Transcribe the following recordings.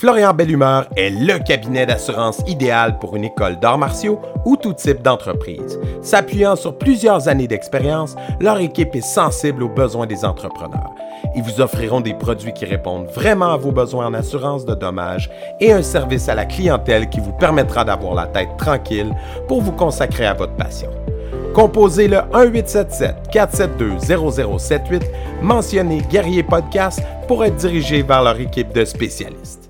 Florian Bellumeur est le cabinet d'assurance idéal pour une école d'arts martiaux ou tout type d'entreprise. S'appuyant sur plusieurs années d'expérience, leur équipe est sensible aux besoins des entrepreneurs. Ils vous offriront des produits qui répondent vraiment à vos besoins en assurance de dommages et un service à la clientèle qui vous permettra d'avoir la tête tranquille pour vous consacrer à votre passion. Composez le 1877-472-0078, mentionnez Guerrier Podcast pour être dirigé vers leur équipe de spécialistes.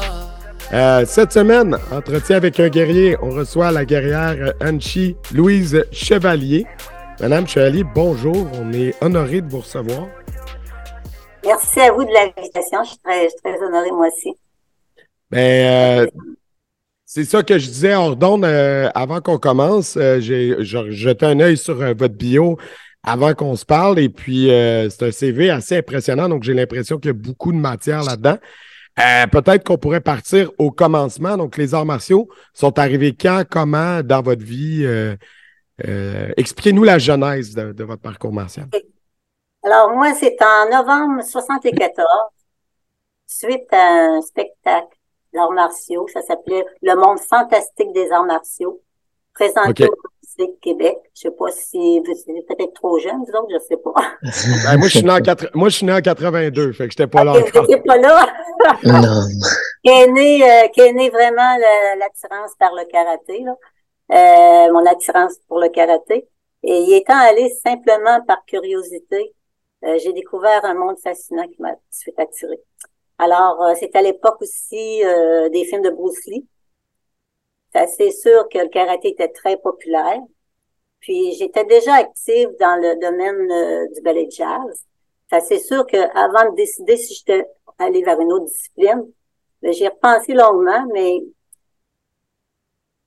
Euh, cette semaine, entretien avec un guerrier, on reçoit la guerrière Anchi Louise Chevalier. Madame Chevalier, bonjour, on est honoré de vous recevoir. Merci à vous de l'invitation, je suis très, honorée moi aussi. Ben, euh, c'est ça que je disais hors d'onde euh, avant qu'on commence. Euh, j'ai jeté un œil sur euh, votre bio avant qu'on se parle et puis euh, c'est un CV assez impressionnant, donc j'ai l'impression qu'il y a beaucoup de matière là-dedans. Euh, Peut-être qu'on pourrait partir au commencement. Donc, les arts martiaux sont arrivés quand, comment dans votre vie? Euh, euh, Expliquez-nous la genèse de, de votre parcours martial. Alors moi, c'est en novembre 74, suite à un spectacle d'arts martiaux, ça s'appelait Le monde fantastique des arts martiaux, présenté au De Québec. Je sais pas si vous êtes peut-être trop jeune, vous autres, je sais pas. Ben, moi, je suis né en quatre- moi, je suis né en 82, fait que j'étais pas là Ok, encore. pas là. Non. qui est né, euh, qui est né vraiment l'attirance par le karaté, là. Euh, mon attirance pour le karaté. Et y étant allé simplement par curiosité, euh, j'ai découvert un monde fascinant qui m'a tout de suite attiré. Alors, euh, c'est à l'époque aussi euh, des films de Bruce Lee. C'est sûr que le karaté était très populaire. Puis j'étais déjà active dans le domaine euh, du ballet jazz. C'est sûr qu'avant de décider si j'étais allée vers une autre discipline, ben, J'y ai repensé longuement, mais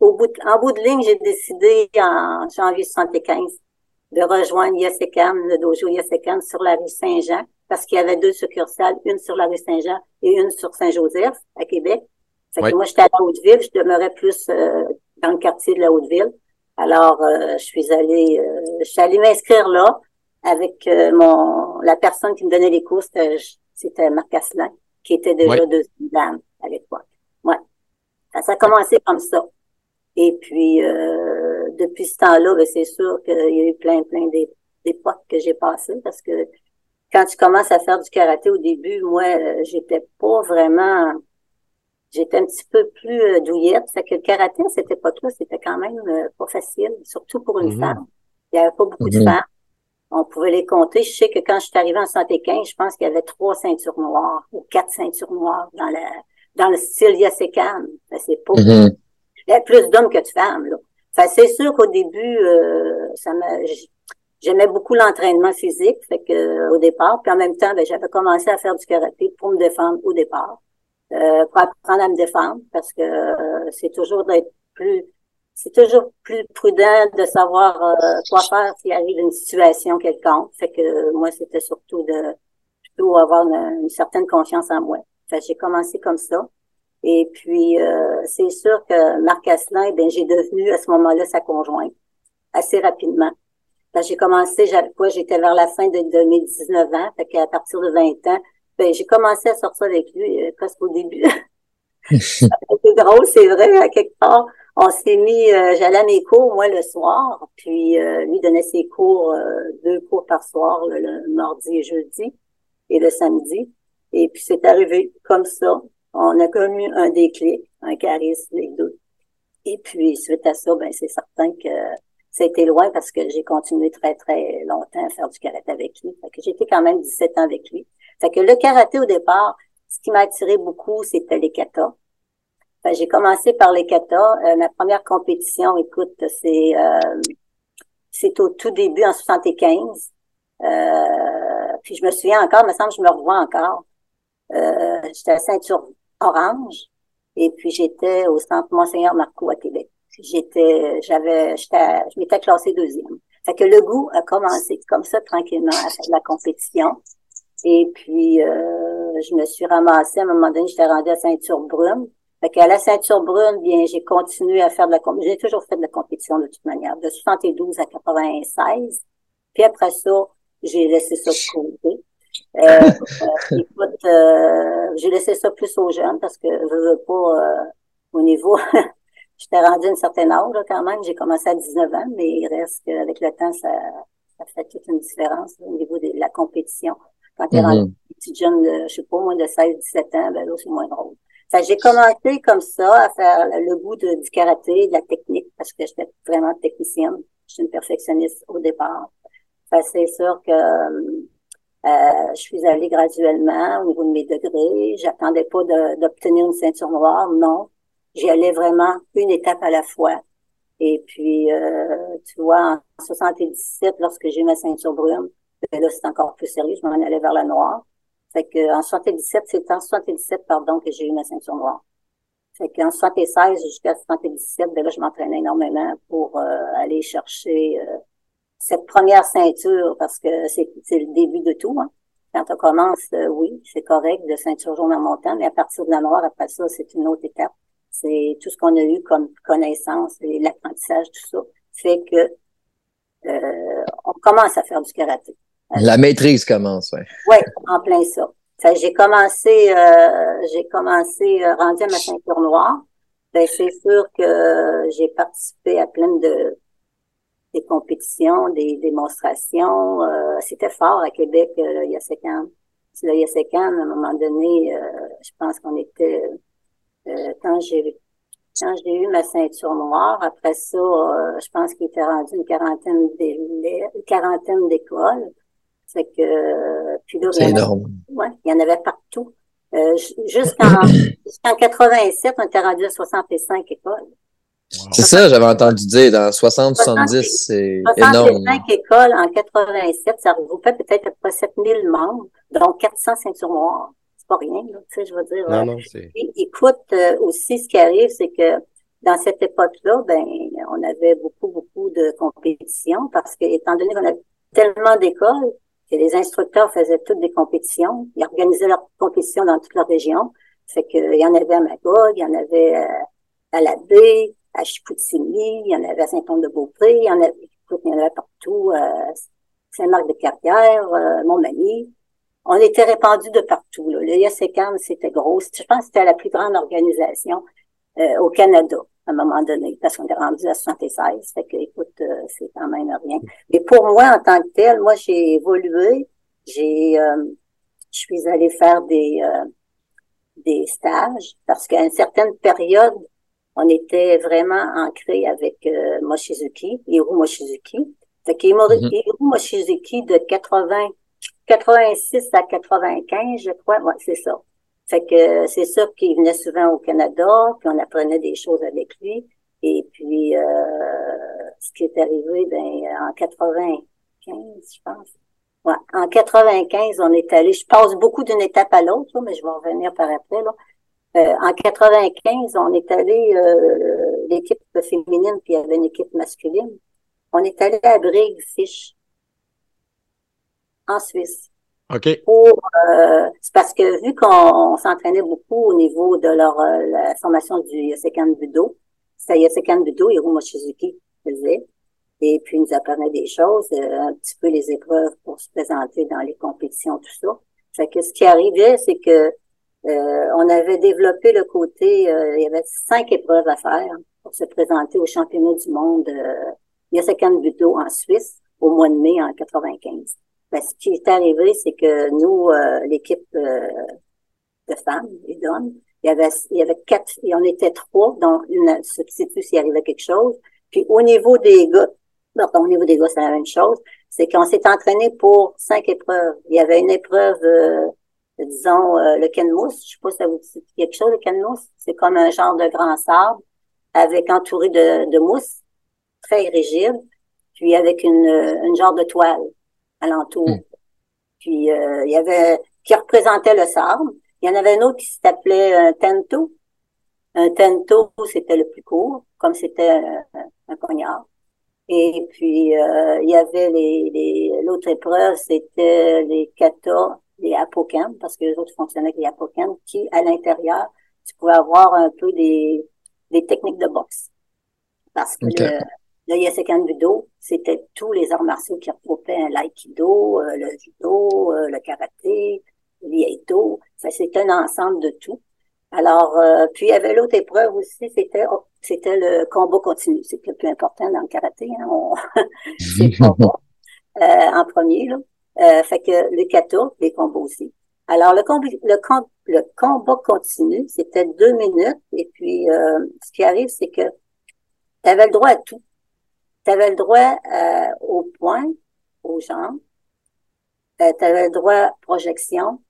au bout en bout de ligne, j'ai décidé en janvier 75 de rejoindre Yasekam, le dojo Yasekam sur la rue Saint-Jean, parce qu'il y avait deux succursales, une sur la rue Saint-Jean et une sur Saint-Joseph, à Québec. Fait que moi, j'étais à la Haute-Ville, je demeurais plus euh, dans le quartier de la Haute-Ville. Alors, euh, je suis allée, euh, je suis allée m'inscrire là avec euh, mon la personne qui me donnait les cours, c'était Marc Asselin, qui était déjà deuxième dame à l'époque. Ouais. Ça, a commencé comme ça. Et puis, euh, depuis ce temps-là, ben, c'est sûr qu'il y a eu plein, plein d'é- d'époques que j'ai passées parce que quand tu commences à faire du karaté au début, moi, euh, j'étais pas vraiment, j'étais un petit peu plus euh, douillette. Fait que le karaté à cette époque-là, c'était quand même euh, pas facile, surtout pour une Mhm. femme. Il y avait pas beaucoup de Mhm. femmes. On pouvait les compter. Je sais que quand je suis arrivée en 75, je pense qu'il y avait trois ceintures noires ou quatre ceintures noires dans la dans le style Yasekan. C'est pas Mhm. il y a plus d'hommes que de femmes. Là. Fait c'est sûr qu'au début, euh, ça j'aimais beaucoup l'entraînement physique, fait que euh, au départ, puis en même temps, ben, j'avais commencé à faire du karaté pour me défendre au départ, euh, pour apprendre à me défendre, parce que euh, c'est toujours d'être plus, c'est toujours plus prudent de savoir euh, quoi faire s'il arrive une situation quelconque. Fait que moi, c'était surtout de plutôt avoir une, certaine confiance en moi. Fait j'ai commencé comme ça. Et puis, euh, c'est sûr que Marc Asselin, ben, j'ai devenu à ce moment-là sa conjointe assez rapidement. J'ai commencé, j'étais vers la fin de, de mes 19 ans, fait qu'à partir de 20 ans, ben, j'ai commencé à sortir avec lui euh, presque au début. C'est drôle, c'est vrai, à quelque part. On s'est mis, euh, j'allais à mes cours, moi, le soir, puis euh, lui donnait ses cours, euh, deux cours par soir, le, le mardi et jeudi, et le samedi. Et puis, c'est arrivé comme ça. On a connu un déclic, un charisme, les deux. Et puis, suite à ça, ben, c'est certain que ça a été loin parce que j'ai continué très, très longtemps à faire du karaté avec lui. Fait que j'étais quand même 17 ans avec lui. Fait que le karaté, au départ, ce qui m'a attiré beaucoup, c'était les katas. J'ai commencé par les katas. Euh, ma première compétition, écoute, c'est euh, c'est au tout début, en 75. Euh, puis je me souviens encore, il me semble que je me revois encore. Euh, j'étais à ceinture orange et puis j'étais au centre Monseigneur Marcoux à Québec. j'étais, j'avais, j'étais, je m'étais classée deuxième. Fait que le goût a commencé comme ça tranquillement à faire de la compétition. Et puis, euh, je me suis ramassée, à un moment donné, j'étais rendue à ceinture brune. Fait qu'à la ceinture brune, bien, j'ai continué à faire de la compétition. J'ai toujours fait de la compétition de toute manière, de 72 à 96. Puis après ça, j'ai laissé ça de côté. Euh, euh, écoute, euh, j'ai laissé ça plus aux jeunes parce que je veux pas au niveau j'étais rendue une certaine âge quand même. J'ai commencé à 19 ans, mais il reste qu'avec le temps, ça, ça fait toute une différence au niveau de la compétition. Quand tu es rendu mm-hmm. une petite jeune de, je sais pas, moins de 16, 17 ans, ben là, c'est moins drôle. j'ai commencé comme ça à faire le goût de, du karaté, de la technique, parce que j'étais vraiment technicienne. Je suis une perfectionniste au départ. c'est sûr que euh, je suis allée graduellement au niveau de mes degrés. J'attendais pas d'obtenir une ceinture noire, non. J'y allais vraiment une étape à la fois. Et puis, euh, tu vois, en 77, lorsque j'ai ma ceinture brune, là, c'est encore plus sérieux, je m'en allais vers la noire. Fait que en 77, c'est en 77, pardon, que j'ai eu ma ceinture noire. Fait qu'en 76 jusqu'à 77, ben là, je m'entraînais énormément pour euh, aller chercher euh, cette première ceinture parce que c'est le début de tout. Hein. Quand on commence, oui, c'est correct de ceinture jaune en montant, mais à partir de la noire, après ça, c'est une autre étape c'est tout ce qu'on a eu comme connaissance et l'apprentissage, tout ça, fait que euh, on commence à faire du karaté. La maîtrise commence, oui. Oui, en plein ça. j'ai commencé, euh, j'ai commencé euh, rendu à ma ceinture noire. Ben, c'est sûr que j'ai participé à plein de des compétitions, des démonstrations. Euh, c'était fort à Québec, euh, il y a cinq ans. Il y a cinq ans, à un moment donné, je pense qu'on était euh, quand j'ai quand j'ai eu ma ceinture noire, après ça, euh, je pense qu'il était rendu une quarantaine d'écoles. C'est que puis là, c'est énorme. Ouais, il y en avait partout. Euh, jusqu'en jusqu'en 87, on était rendu à 65 écoles. C'est ça, j'avais entendu dire, dans 60-70, c'est énorme. 65 écoles en 87, ça regroupait peut-être à peu près 7000 membres, donc 400 ceintures noires pas rien, tu sais, je veux dire. Non, non, c'est... Écoute, euh, aussi, ce qui arrive, c'est que dans cette époque-là, ben, on avait beaucoup, beaucoup de compétitions parce que, étant donné qu'on avait tellement d'écoles, que les instructeurs faisaient toutes des compétitions, ils organisaient leurs compétitions dans toute la région. Fait que, il y en avait à Magog, il y en avait euh, à la baie, à Chicoutimi, il y en avait à Saint-Anne-de-Beaupré, il y en avait, écoute, il y en avait partout, euh, Saint-Marc-de-Carrière, euh, Montmagny on était répandus de partout. Là. Le IACCAM, c'était gros. Je pense que c'était la plus grande organisation euh, au Canada à un moment donné, parce qu'on est rendu à 76. Fait que, écoute, euh, c'est quand même rien. Mais pour moi, en tant que tel, moi, j'ai évolué. J'ai, euh, je suis allée faire des des stages parce qu'à une certaine période, on était vraiment ancré avec euh, Mochizuki, Hiro Mochizuki. Fait que mm Mochizuki de 80 86 à 95, je crois. Ouais, c'est ça. Fait que c'est sûr qu'il venait souvent au Canada, puis on apprenait des choses avec lui. Et puis, euh, ce qui est arrivé, ben, en 95, je pense. Ouais, en 95, on est allé, je passe beaucoup d'une étape à l'autre, mais je vais revenir par après. Là. Euh, en 95, on est allé, euh, l'équipe féminine, puis il y avait une équipe masculine. On est allé à Brig Fish en Suisse. OK. Euh, c'est parce que vu qu'on s'entraînait beaucoup au niveau de leur euh, la formation du Yasekan Budo, c'était Yasekan Budo, Hiro Mochizuki faisait. Et puis, il nous apprenait des choses, euh, un petit peu les épreuves pour se présenter dans les compétitions, tout ça. Fait que ce qui arrivait, c'est que on avait développé le côté, il y avait cinq épreuves à faire pour se présenter au championnat du monde euh, Budo en Suisse au mois de mai en 95. Ben, ce qui est arrivé, c'est que nous, euh, l'équipe euh, de femmes et d'hommes, il y avait, il y avait quatre, on était trois, dont une substitut s'il arrivait quelque chose. Puis au niveau des gars, non, au niveau des gars, c'est la même chose, c'est qu'on s'est entraîné pour cinq épreuves. Il y avait une épreuve, euh, disons, le canmousse. Je sais pas si ça vous dit quelque chose, le canmousse. C'est comme un genre de grand sable avec entouré de, de mousse, très rigide, puis avec une, une genre de toile alentour. Hmm. Puis euh, il y avait qui représentait le sable. Il y en avait un autre qui s'appelait un tento. Un tento, c'était le plus court, comme c'était un, un poignard. Et puis, euh, il y avait les, les l'autre épreuve, c'était les kata, les apocampes, parce que les autres fonctionnaient avec les apocampes, qui, à l'intérieur, tu pouvais avoir un peu des, des techniques de boxe. Parce que le, le Yasekan Budo, c'était tous les arts martiaux qui regroupaient l'aïkido, euh, le judo, euh, le karaté, l'iaido. Ça, c'est un ensemble de tout. Alors, euh, puis il y avait l'autre épreuve aussi, c'était oh, c'était le combat continu. C'est le plus important dans le karaté. Hein? On... c'est le combat euh, en premier. Là. Euh, fait que le kata, les combats aussi. Alors, le, combat, le, le combat continu, c'était deux minutes. Et puis, ce qui arrive, c'est que tu avais le droit à tout. Tu avais le droit au point, aux jambes. tu avais le droit à projection,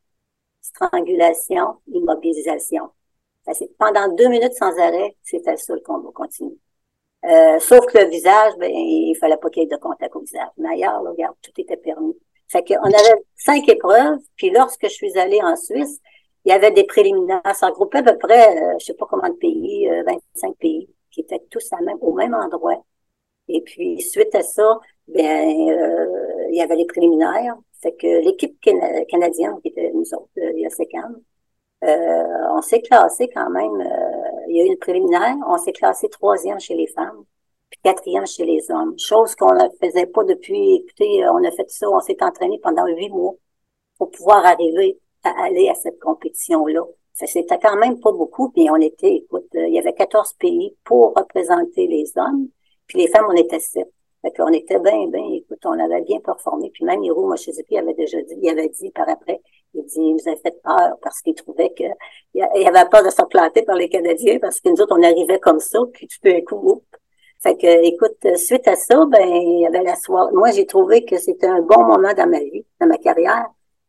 strangulation, immobilisation. Pendant deux minutes sans arrêt, c'était ça le combat continu. Euh, sauf que le visage, ben, il fallait pas qu'il y ait de contact au visage. Mais ailleurs, regarde, tout était permis. Fait qu'on avait cinq épreuves, puis lorsque je suis allée en Suisse, il y avait des préliminaires. Ça regroupait à peu près, euh, je sais pas comment de pays, 25 euh, pays, qui étaient tous à même, au même endroit. Et puis, suite à ça, ben, euh, il y avait les préliminaires. Fait que l'équipe canadienne, qui était nous autres, il y a euh, on s'est classé quand même. Euh, il y a eu une préliminaire. On s'est classé troisième chez les femmes, puis quatrième chez les hommes. Chose qu'on ne faisait pas depuis. Écoutez, on a fait ça. On s'est entraîné pendant huit mois pour pouvoir arriver à aller à cette compétition-là. C'était quand même pas beaucoup, puis on était, écoute, euh, il y avait 14 pays pour représenter les hommes, puis les femmes, on était sept. Fait qu'on était bien, bien, écoute, on avait bien performé. Puis même Hiro Moshizuki avait déjà dit, il avait dit par après, il dit, il nous a fait peur parce qu'il trouvait que il avait peur de se planter par les Canadiens parce que nous autres, on arrivait comme ça, puis tu peux un coup, Fait que, écoute, suite à ça, ben, il y avait la soirée. Moi, j'ai trouvé que c'était un bon moment dans ma vie, dans ma carrière,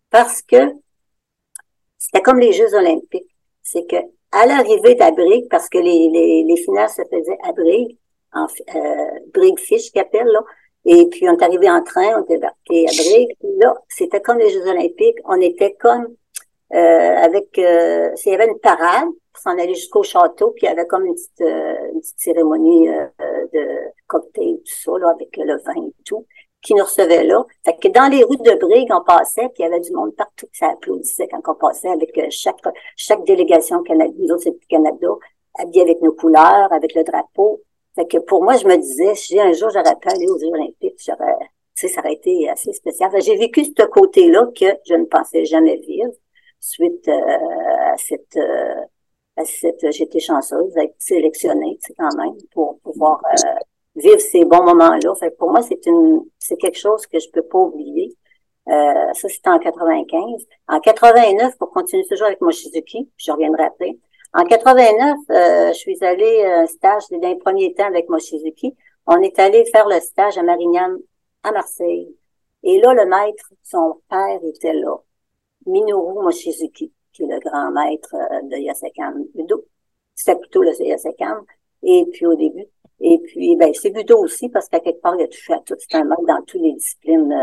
parce que c'était comme les Jeux olympiques. C'est que, à l'arrivée d'Abrigue, parce que les, les, les finales se faisaient à Brigue, en euh, Brigue Fish qu'appelle, là, et puis, on est arrivé en train, on est débarqué à Brigue. Là, c'était comme les Jeux olympiques. On était comme euh, avec... Euh, il y avait une parade pour s'en aller jusqu'au château, puis il y avait comme une petite, euh, une petite cérémonie euh, de cocktail, tout ça, là, avec le vin et tout, qui nous recevait là. Fait que dans les rues de Brigue, on passait, puis il y avait du monde partout qui s'applaudissait quand on passait avec chaque chaque délégation canadienne, nous autres, c'est Canada, habillés avec nos couleurs, avec le drapeau. Fait que pour moi, je me disais, si un jour j'aurais pu aller aux Jeux olympiques, j'aurais, tu sais, ça aurait été assez spécial. J'ai vécu ce côté-là que je ne pensais jamais vivre suite euh, à cette, euh, à cette, j'étais chanceuse d'être sélectionnée, tu sais, quand même, pour pouvoir euh, vivre ces bons moments-là. Fait que pour moi, c'est une, c'est quelque chose que je peux pas oublier. ça, c'était en 95. En 89, pour continuer toujours avec Mochizuki, puis je reviendrai après, en 89, euh, je suis allée un euh, stage d'un premier temps avec Moshizuki. On est allé faire le stage à Marignane, à Marseille. Et là, le maître, son père était là. Minoru Moshizuki, qui est le grand maître euh, de Yasekan Budo. C'était plutôt le Yasekan. Et puis au début. Et puis, ben, c'est Budo aussi, parce qu'à quelque part, il a touché à tout. C'est un maître dans toutes les disciplines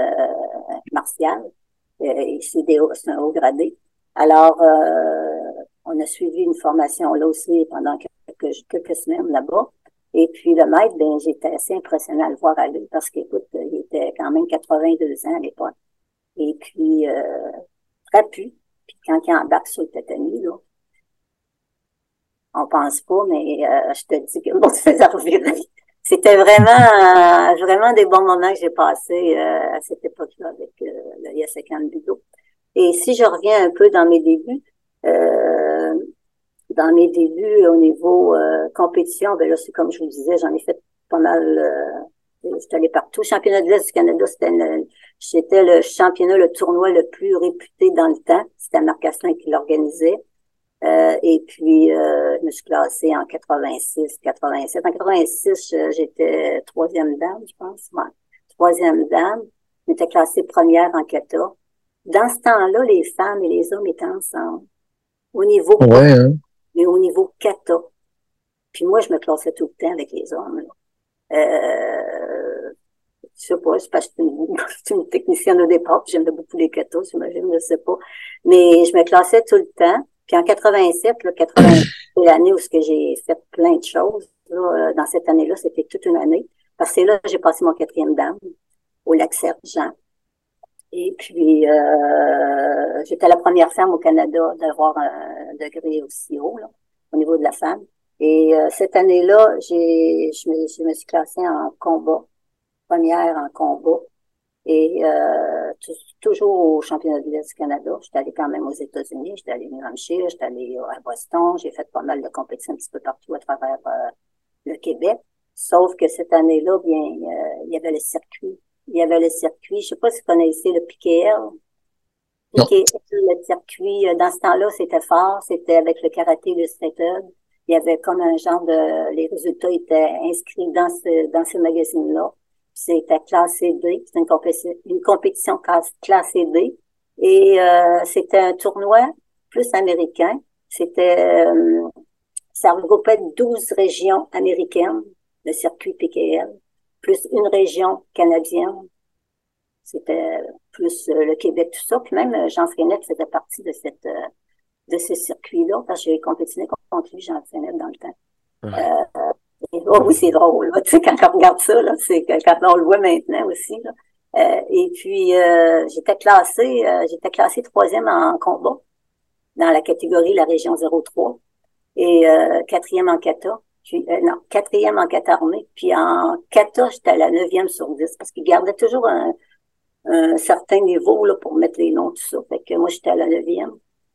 martiales. Euh, c'est un haut gradé. Alors, on a suivi une formation là aussi pendant quelques, semaines là-bas. Et puis le maître, ben, j'étais assez impressionnée à le voir aller parce qu'écoute, il était quand même 82 ans à l'époque. Et puis, euh, trapu. Puis quand il embarque sur le tatami, là, on pense pas, mais euh, je te dis que bon, faisait revirer. C'était vraiment, vraiment des bons moments que j'ai passés euh, à cette époque-là avec euh, le Yasekan Budo. Et si je reviens un peu dans mes débuts, euh, dans mes débuts au niveau euh, compétition, ben là, c'est comme je vous disais, j'en ai fait pas mal. Euh, j'étais allé partout. Championnat de l'Est du Canada, c'était c'était le championnat, le tournoi le plus réputé dans le temps. C'était Marc Asselin qui l'organisait. Euh, et puis, euh, je me suis classée en 86, 87. En 86, j'étais troisième dame, je pense. Ouais. Troisième dame. J'étais classée première en kata. Dans ce temps-là, les femmes et les hommes étaient ensemble au niveau ouais, hein. mais au niveau kata. Puis moi, je me classais tout le temps avec les hommes. Là. Euh, je sais pas, c'est parce que je suis une, technicienne au départ, j'aimais beaucoup les katas, j'imagine, je sais pas. Mais je me classais tout le temps. Puis en 87, là, 87 c'est l'année où j'ai fait plein de choses. là, dans cette année-là, c'était toute une année. Parce que là j'ai passé mon quatrième dame au lac Sergent. Et puis, euh, j'étais la première femme au Canada d'avoir un degré aussi haut là, au niveau de la femme. Et euh, cette année-là, j'ai, je, me, je me suis classée en combat, première en combat. Et euh, toujours au championnat de l'Est du Canada. J'étais allée quand même aux États-Unis, j'étais allée à New Hampshire, j'étais allée à Boston, j'ai fait pas mal de compétitions un petit peu partout à travers euh, le Québec. Sauf que cette année-là, bien, euh, il y avait le circuit. Il y avait le circuit, je sais pas si vous connaissez le PKL. PKL, le circuit, dans ce temps-là, c'était fort, c'était avec le karaté, le straighted. Il y avait comme un genre de, les résultats étaient inscrits dans ce, dans ce magazine-là. C'était classé D, c'était une compétition, une compétition classée D. Et euh, c'était un tournoi plus américain. C'était, euh, ça regroupait 12 régions américaines, le circuit PKL, plus une région canadienne. C'était plus euh, le Québec, tout ça. Puis même Jean Frenette faisait partie de cette de ce circuit-là, parce que j'ai compétitionné contre lui, Jean Frenette, dans le temps. Euh, oh oui, c'est drôle, tu sais, quand on regarde ça, là, c'est quand on le voit maintenant aussi, là. Euh, et puis, euh, j'étais classée, euh, j'étais classée troisième en combat dans la catégorie la région 03 et quatrième en kata. Puis, non, quatrième en kata armée. Puis en kata, j'étais à la neuvième sur dix parce qu'ils gardaient toujours un, un, certain niveau là, pour mettre les noms, tout ça. Fait que moi, j'étais à la neuvième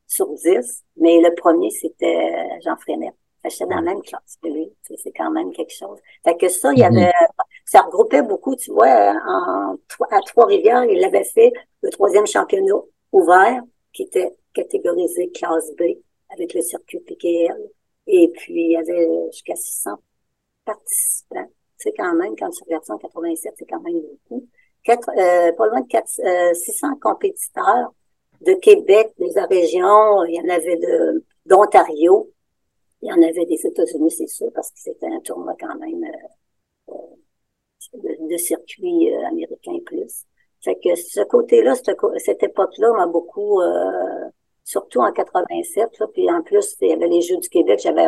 sur dix. Mais le premier, c'était Jean Freinet. J'étais dans la même classe que lui. C'est quand même quelque chose. Fait que ça, il y avait, mhm. ça regroupait beaucoup, tu vois, en, à Trois-Rivières, il avait fait le troisième championnat ouvert, qui était catégorisé classe B, avec le circuit PKL. Et puis, il y avait jusqu'à 600 participants. C'est quand même, quand tu regardes ça en 87, c'est quand même beaucoup. Quatre, euh, pas loin de 4, 600 euh, compétiteurs de Québec, des régions, il y en avait de d'Ontario, il y en avait des États-Unis, c'est sûr, parce que c'était un tournoi quand même euh, euh de, circuit euh, américain plus. Fait que ce côté-là, cette, époque-là m'a beaucoup, euh, surtout en 87, là, puis en plus, il y avait les Jeux du Québec, j'avais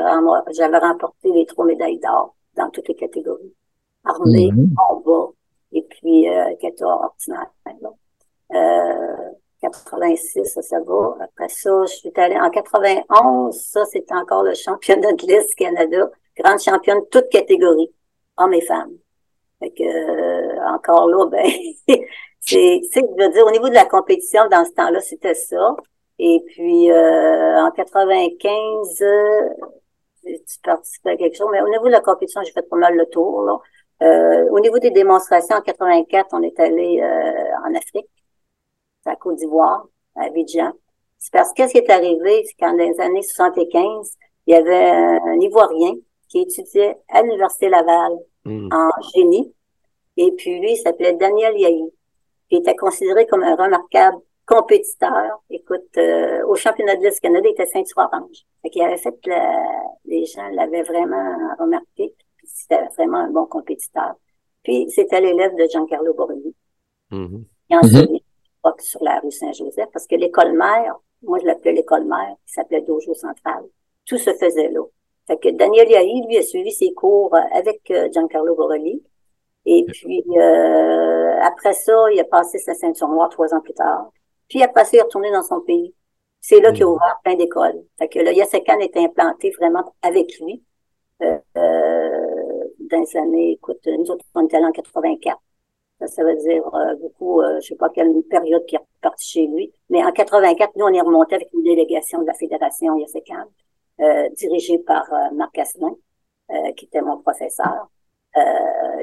j'avais remporté les trois médailles d'or dans toutes les catégories. Armée, mm-hmm. combat, et puis euh, 14 ordinaire. Euh, 86, ça, ça va. Après ça, je suis allée en 91, ça, c'était encore le championnat de l'Est Canada. Grande championne, toute catégorie, hommes et femmes. Fait que, euh, encore là, ben, c'est, c'est, je veux dire, au niveau de la compétition, dans ce temps-là, c'était ça. Et puis, euh, en 95, euh, tu participais à quelque chose, mais au niveau de la compétition, j'ai fait pas mal le tour, là. Euh, au niveau des démonstrations, en 84, on est allé en Afrique à Côte d'Ivoire, à Abidjan. C'est parce que ce qui est arrivé, c'est qu'en les années 75, il y avait un Ivoirien qui étudiait à l'Université Laval hmm. en génie. Et puis lui, il s'appelait Daniel Yahi. Il était considéré comme un remarquable compétiteur. Écoute, euh, au championnat de l'Est Canada, il était ceinture orange. Fait qu'il avait fait les gens l'avaient vraiment remarqué. C'était vraiment un bon compétiteur. Puis c'était l'élève de Giancarlo Borelli. Mm -hmm sur la rue Saint-Joseph, parce que l'école mère, moi je l'appelais l'école mère, qui s'appelait Dojo Central, tout se faisait là. Fait que Daniel Yahi, lui, a suivi ses cours euh, avec euh, Giancarlo Borelli. Et puis, euh, après ça, il a passé sa ceinture noire trois ans plus tard. Puis, après ça, il est retourné dans son pays. C'est là qu'il a mm. ouvert plein d'écoles. Fait que le Yasekan est implanté vraiment avec lui. Euh, dans les années, écoute, nous autres, on était là en 84. Ça, veut dire euh, beaucoup, euh, je sais pas quelle période qui est parti chez lui. Mais en 84, nous, on est remonté avec une délégation de la Fédération IACCAM, euh, dirigée par euh, Marc Asselin, euh, qui était mon professeur.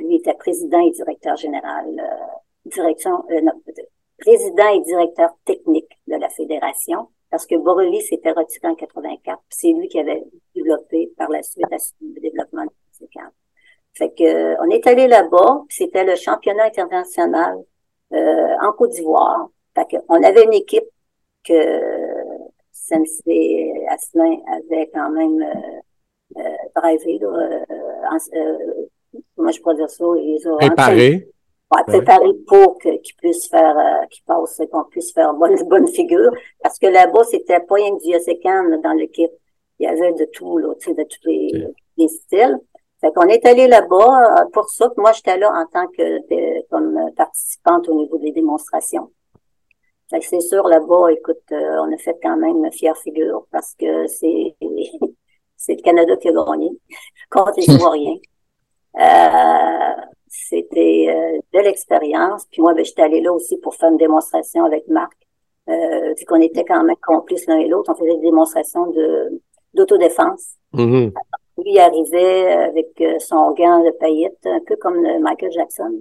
lui était président et directeur général, direction, président et directeur technique de la Fédération, parce que Borrelli s'était retiré en 84, c'est lui qui avait développé par la suite le développement de la fait que on est allé là-bas, c'était le championnat international euh, en Côte d'Ivoire. Fait que on avait une équipe que Sensei Asselin avait quand même euh, euh drivé, là, euh, comment je pourrais dire ça, ils ont préparé. Ouais, préparé pour qu'ils puissent faire, euh, qu'ils passent, qu'on puisse faire bonne, bonne figure. Parce que là-bas, c'était pas rien que du Yosekan dans l'équipe. Il y avait de tout, là, tu sais, de tous les, les styles. Fait qu'on est allé là-bas euh, pour ça. Moi, j'étais là en tant que comme participante au niveau des démonstrations. Fait que c'est sûr, là-bas, écoute, euh, on a fait quand même une fière figure parce que c'est c'est le Canada qui a gagné contre les Ivoiriens. Euh, c'était euh, de l'expérience. Puis moi, ben, j'étais allée là aussi pour faire une démonstration avec Marc. Euh, vu qu'on était quand même complices l'un et l'autre, on faisait des démonstrations de d'autodéfense. Mhm. Lui, il arrivait avec euh, son gant de paillettes, un peu comme Michael Jackson.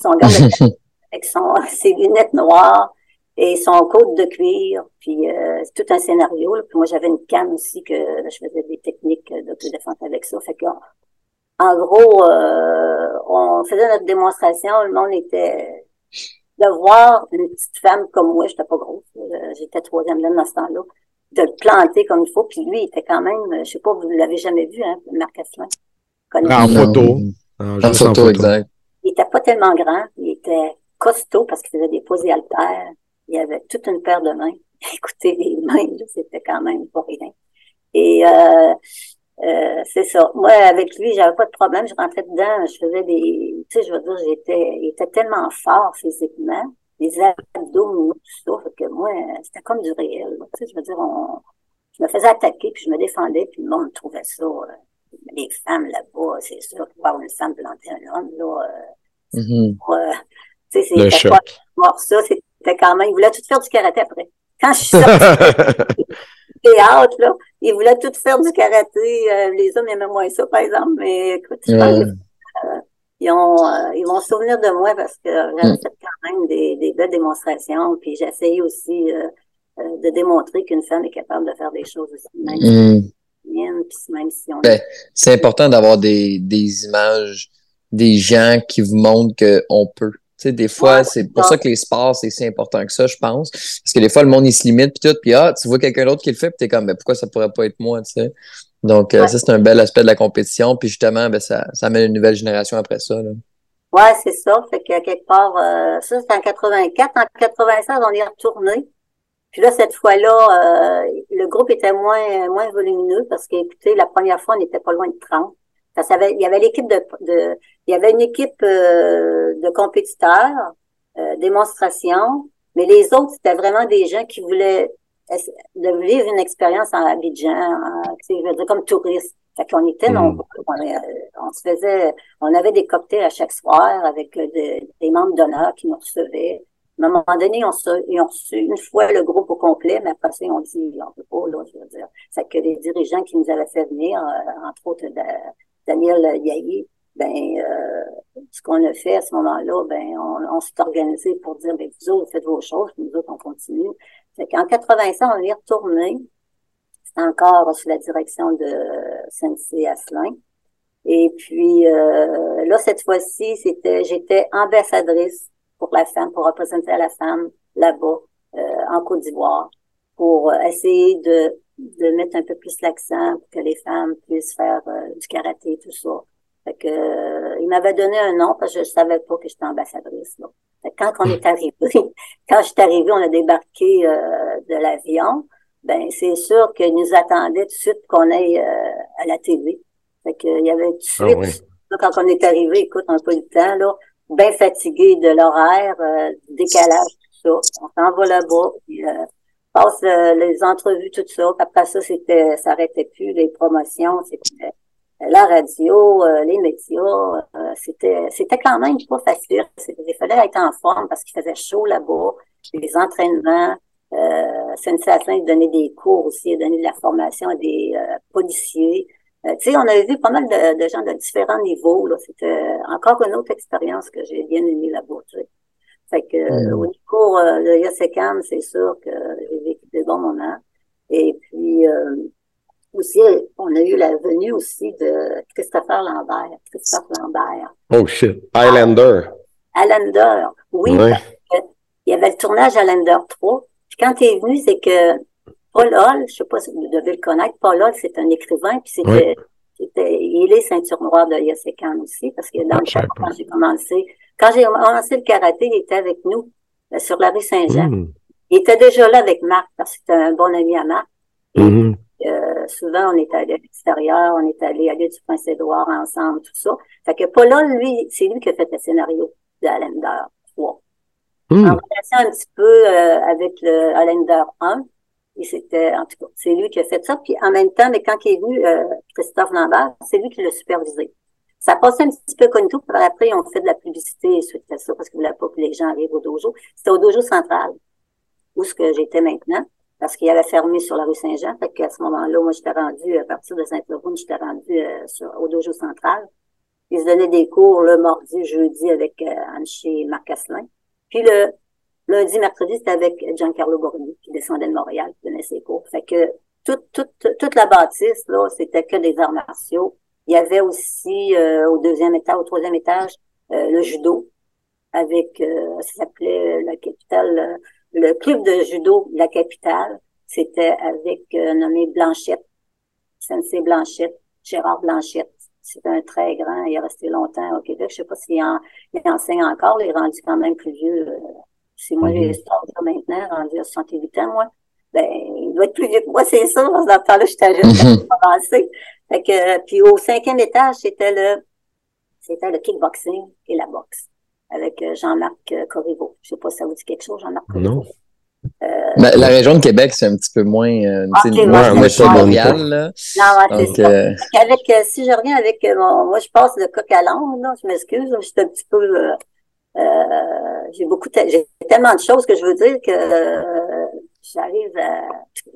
Son gant de paillettes, avec son, ses lunettes noires et son côte de cuir. Puis euh, tout un scénario. Puis moi, j'avais une canne aussi que je faisais des techniques d'autodéfense avec ça. Fait que en gros, euh, on faisait notre démonstration, le monde était de voir une petite femme comme moi, j'étais pas grosse, j'étais troisième dans ce temps-là, de le planter comme il faut. Puis lui, il était quand même, je sais pas, vous l'avez jamais vu, hein, Marc Asselin? En photo. En, photo, exact. Il était pas tellement grand, il était costaud parce qu'il faisait des posées haltères. Il avait toute une paire de mains. Écoutez, les mains, c'était quand même pas rien. Et euh, euh, c'est ça. Moi, avec lui, j'avais pas de problème. Je rentrais dedans, je faisais des, tu sais, je veux dire, j'étais, il était tellement fort physiquement, les abdos, tout ça, fait que moi, c'était comme du réel. Tu sais, je veux dire, on, je me faisais attaquer, puis je me défendais, puis le monde trouvait ça. Euh, les femmes là-bas, c'est sûr, voir une femme planter un homme, là, euh, mm-hmm. tu sais, c'était pas voir ça, c'était quand même, il voulait tout faire du karaté après. Quand je suis sortie, théâtre, là. Ils voulaient tout faire du karaté. Euh, les hommes aimaient moins ça, par exemple. Mais écoute, je pense euh, ils, ont, euh, ils vont se souvenir de moi parce que j'avais mm. fait quand même des, des belles démonstrations. Puis essayé aussi de démontrer qu'une femme est capable de faire des choses aussi. Même, mm. même si on... Ben, c'est important d'avoir des, des images des gens qui vous montrent qu'on peut sais, des fois, c'est pour ça que les sports, c'est si important que ça, je pense. Parce que des fois, le monde, il se limite, puis tout, puis ah, tu vois quelqu'un d'autre qui le fait, puis t'es comme, ben, pourquoi ça pourrait pas être moi, tu sais? Donc, euh, ça, c'est un bel aspect de la compétition, puis justement, ben, ça, ça amène une nouvelle génération après ça, là. Ouais, c'est ça. Fait que quelque part, euh, ça, c'est en 84. En 96, on est retourné. Puis là, cette fois-là, euh, le groupe était moins, moins volumineux parce que, écoutez, la première fois, on n'était pas loin de 30 il y avait l'équipe de, de, il y avait une équipe euh, de compétiteurs, euh, démonstration, mais les autres c'était vraiment des gens qui voulaient de vivre une expérience en Abidjan, je veux dire comme touristes. Fait qu'on était mm. euh, on, se faisait, on avait des cocktails à chaque soir avec des membres d'honneur qui nous recevaient. À un moment donné, on ils ont reçu une fois le groupe au complet, mais après ça, on dit, on peut pas, là, je veux dire. C'est que les dirigeants qui nous avaient fait venir, entre autres, de, Daniel Yahi, ben, euh, ce qu'on a fait à ce moment-là, ben, on, s'est organisé pour dire, ben, vous autres, faites vos choses, nous autres, on continue. Fait qu'en 85, on est retourné. C'était encore sous la direction de Sensei Asselin. Et puis, euh, là, cette fois-ci, c'était, j'étais ambassadrice pour la femme, pour représenter la femme là-bas, euh, en Côte d'Ivoire, pour essayer de de mettre un peu plus l'accent pour que les femmes puissent faire euh, du karaté, tout ça. Fait que, euh, il m'avait donné un nom parce que je savais pas que j'étais ambassadrice. Là. quand on est arrivé, quand je suis arrivée, on a débarqué euh, de l'avion. Ben c'est sûr qu'ils nous attendaient tout de suite qu'on aille à la TV. Fait que, il y avait tout de ah suite, quand on est arrivé, écoute, on n'a pas eu le temps, là, bien fatigué de l'horaire, décalage, tout ça. On s'en va là-bas, passe euh, les entrevues, tout ça. Après ça, c'était, ça arrêtait plus, les promotions, c'était euh, la radio, euh, les médias. c'était, c'était quand même pas facile. Il fallait être en forme parce qu'il faisait chaud là-bas. Les entraînements. Euh, Sensation, il donnait des cours aussi, il donnait de la formation à des policiers. tu sais, on avait vu pas mal de, gens de différents niveaux. Là. C'était encore une autre expérience que j'ai bien aimée là-bas. Fait que mm. au niveau euh, de Yosekam, c'est sûr que j'ai vécu des bons moments. Et puis euh, aussi, on a eu la venue aussi de Christopher Lambert. Christophe Lambert. Oh shit. Highlander. Highlander, oui. il y avait le tournage Highlander 3. Puis quand il est venu, c'est que Paul Hall, je sais pas si vous devez le connaître, Paul Hall, c'est un écrivain, puis c'était, il est ceinture noire de Yosekan aussi, parce que dans le temps, quand j'ai commencé, quand j'ai commencé le karaté, il était avec nous sur la rue Saint-Jean. Hmm. Il était déjà là avec Marc parce que c'était un bon ami à Marc. Et, hmm. Euh, souvent, on est allé à l'extérieur, on est allé à l'île du Prince-Édouard ensemble, tout ça. Fait que Paul, lui, c'est lui qui a fait le scénario de Allender 3. Hmm. En relation un petit peu euh, avec le Allender 1, et c'était, en tout cas, c'est lui qui a fait ça. Puis en même temps, mais quand il est venu, euh, Christophe Lambert, c'est lui qui l'a supervisé. Ça passait un petit peu comme tout, puis après, on fait de la publicité et suite à ça, parce qu'il voulait pas que les gens arrivent au dojo. C'était au dojo central, où ce que j'étais maintenant, parce qu'il avait fermé sur la rue Saint-Jean. Fait qu'à ce moment-là, moi, j'étais rendu, à partir de Saint-Laurent, j'étais rendu euh, sur, au dojo central. Ils se donnaient des cours le mardi, jeudi avec euh, Anne Marc Asselin. Puis le lundi, mercredi, c'était avec Giancarlo Borghi, qui descendait de Montréal, qui donnait ses cours. Fait que toute, toute, toute la bâtisse, là, c'était que des arts martiaux. Il y avait aussi euh, au deuxième étage, au troisième étage, euh, le judo, avec, euh, ça s'appelait la capitale, le club de judo La Capitale. C'était avec nommé Blanchette, Sensei Blanchette, Gérard Blanchette. C'est un très grand, il est resté longtemps au Québec. Je sais pas s'il il enseigne encore, il est rendu quand même plus vieux. c'est moi, j'ai mm maintenant, rendu à 68 ans, moi. Ben, il doit être plus vieux que moi, c'est ça. Dans ce temps-là, j'étais jeune, mm Fait que, puis au cinquième étage, c'était le, c'était le kickboxing et la boxe avec euh, Jean-Marc euh, Corriveau. Je sais pas si ça vous dit quelque chose, Jean-Marc Corriveau. Non. Euh, ben, la région de Québec, c'est un petit peu moins, euh, okay, moins Montréal. Là. Non, ouais, c'est ça. Avec, euh, si je reviens avec mon, moi, je passe de coq à l'âne, là, je m'excuse, je suis un petit peu, euh, j'ai beaucoup, j'ai tellement de choses que je veux dire que j'arrive à,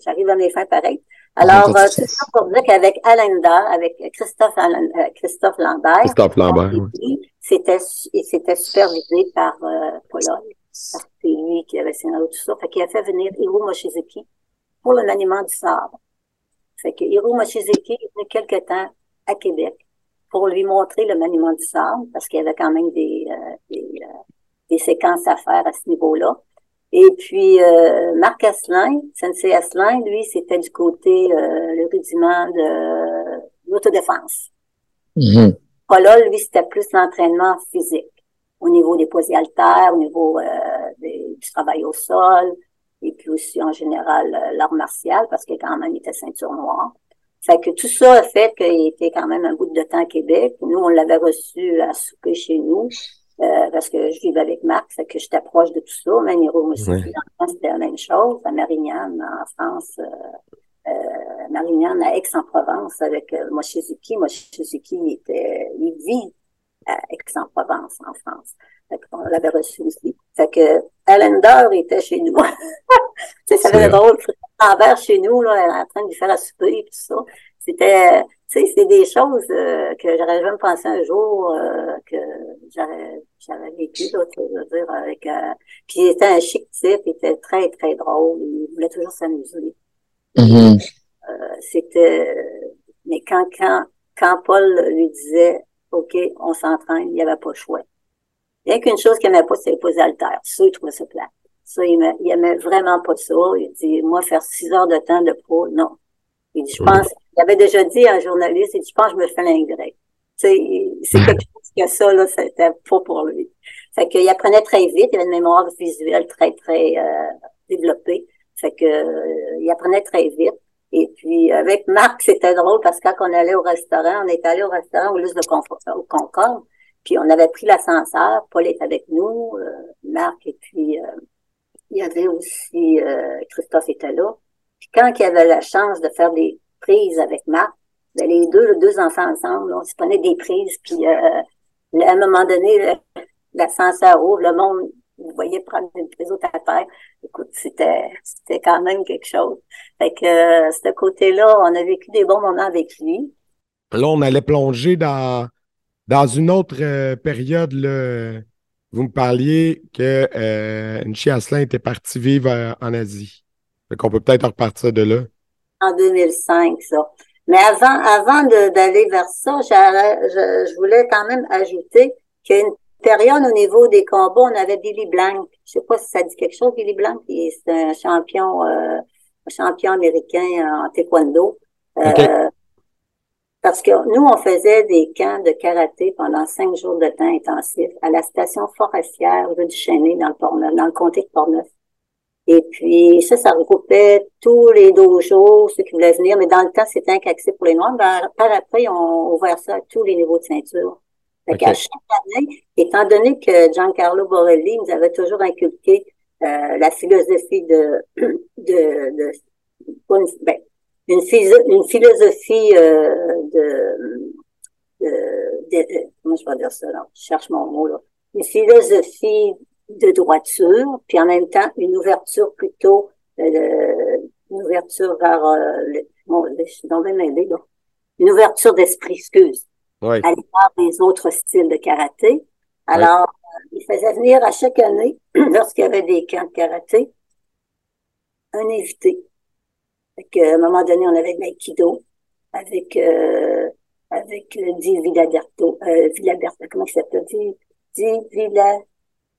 j'arrive à mes fins pareilles. Alors, euh, c'est ça pour dire qu'avec Allender, avec Christophe, euh, Christophe Lambert, Christophe Lambert, c'était, il s'était supervisé par euh, Pologne, c'est lui qui avait scénario tout ça. Fait qu'il a fait venir Hiro Mochizuki pour le maniement du sabre. Fait que Hiro Mochizuki est venu quelque temps à Québec pour lui montrer le maniement du sabre, parce qu'il y avait quand même des, euh, des, des séquences à faire à ce niveau-là. Et puis, euh, Marc Asselin, Sensei Asselin, lui, c'était du côté, euh, le rudiment de l'autodéfense. Mm lui, c'était plus l'entraînement physique, au niveau des poids haltères, au niveau euh, du travail au sol, et puis aussi, en général, euh, l'art martial, parce que quand même, il était ceinture noire. Fait que tout ça a fait qu'il était quand même un bout de temps à Québec. Nous, on l'avait reçu à souper chez nous. Euh, parce que je vivais avec Marc, fait que j'étais proche de tout ça. Maniro aussi, c'était la même chose. À Marignane, en France, euh, euh, Marignane à Aix-en-Provence avec euh, Mochizuki. Mochizuki, il, était, il vit à Aix-en-Provence, en France. Fait qu'on l'avait reçu aussi. Fait que Allender était chez nous. tu sais, ça avait drôle. Envers chez nous, là, en train de lui faire la souper et tout ça. C'était, tu sais, c'est des choses euh, que j'aurais jamais pensé un jour euh, que j'aurais j'avais vécu, là, tu veux dire, avec euh, puis il était un chic type, il était très, très drôle, il voulait toujours s'amuser. Mm-hmm. C'était mais quand, quand, quand Paul lui disait OK, on s'entraîne, il n'y avait pas le choix. Il y a qu'une chose qu'il n'aimait pas, c'est les haltères. Ça, il trouvait ça plat. Ça, il aimait, il aimait vraiment pas ça. Il dit, moi, faire six heures de temps de pro, non. Il dit, je pense, il avait déjà dit à un journaliste, il dit, je pense que je me fais l'ingrat. C'est quelque chose que ça, là, c'était pas pour lui. Fait qu'il apprenait très vite, il avait une mémoire visuelle très, très euh, développée. Fait que euh, il apprenait très vite. Et puis avec Marc, c'était drôle parce que quand on allait au restaurant, on est allé au restaurant au lieu de Confort, au Concorde, puis on avait pris l'ascenseur, Paul est avec nous, euh, Marc, et puis il y avait aussi Christophe était là. Quand il avait la chance de faire des prises avec Marc, ben les deux, les deux enfants ensemble, on se prenait des prises, puis euh, à un moment donné, l'ascenseur ouvre, le monde, vous voyez prendre une prise au terre. Écoute, c'était c'était quand même quelque chose. Fait que euh, ce côté-là, on a vécu des bons moments avec lui. Là, on allait plonger dans dans une autre euh, période. Là, vous me parliez que euh, Nchi était parti vivre en Asie. Fait qu'on peut peut-être repartir de là. En 2005, ça. Mais avant, avant d'aller vers ça, je, je, voulais quand même ajouter qu'il y a une période au niveau des combats, on avait Billy Blank. Je sais pas si ça dit quelque chose, Billy Blank. C'est un champion, euh, un champion américain en taekwondo. Euh, parce que nous, on faisait des camps de karaté pendant cinq jours de temps intensif à la station forestière rue du Chêné dans le, dans le comté de Portneuf. Et puis, ça, ça regroupait tous les dojos, ceux qui voulaient venir, mais dans le temps, c'était un accès pour les Noirs. Ben, par après, ils ont ouvert ça à tous les niveaux de ceinture. Fait qu'à chaque année, étant donné que Giancarlo Borelli nous avait toujours inculqué euh, la philosophie de, de, de, une, ben, une, une, philosophie euh, de, de, comment je vais dire ça, là? je cherche mon mot, là. une philosophie de droiture, puis en même temps une ouverture plutôt, euh, une ouverture vers, euh, le, bon, je suis dans le même là. une ouverture d'esprit, excuse, oui. à l'égard des autres styles de karaté. Alors, euh, il faisait venir à chaque année, lorsqu'il y avait des camps de karaté, un invité. Fait à un moment donné, on avait l'Aikido avec euh, avec Di Villaberto, euh, Villaberto, comment il s'appelle? Di, Di Villa,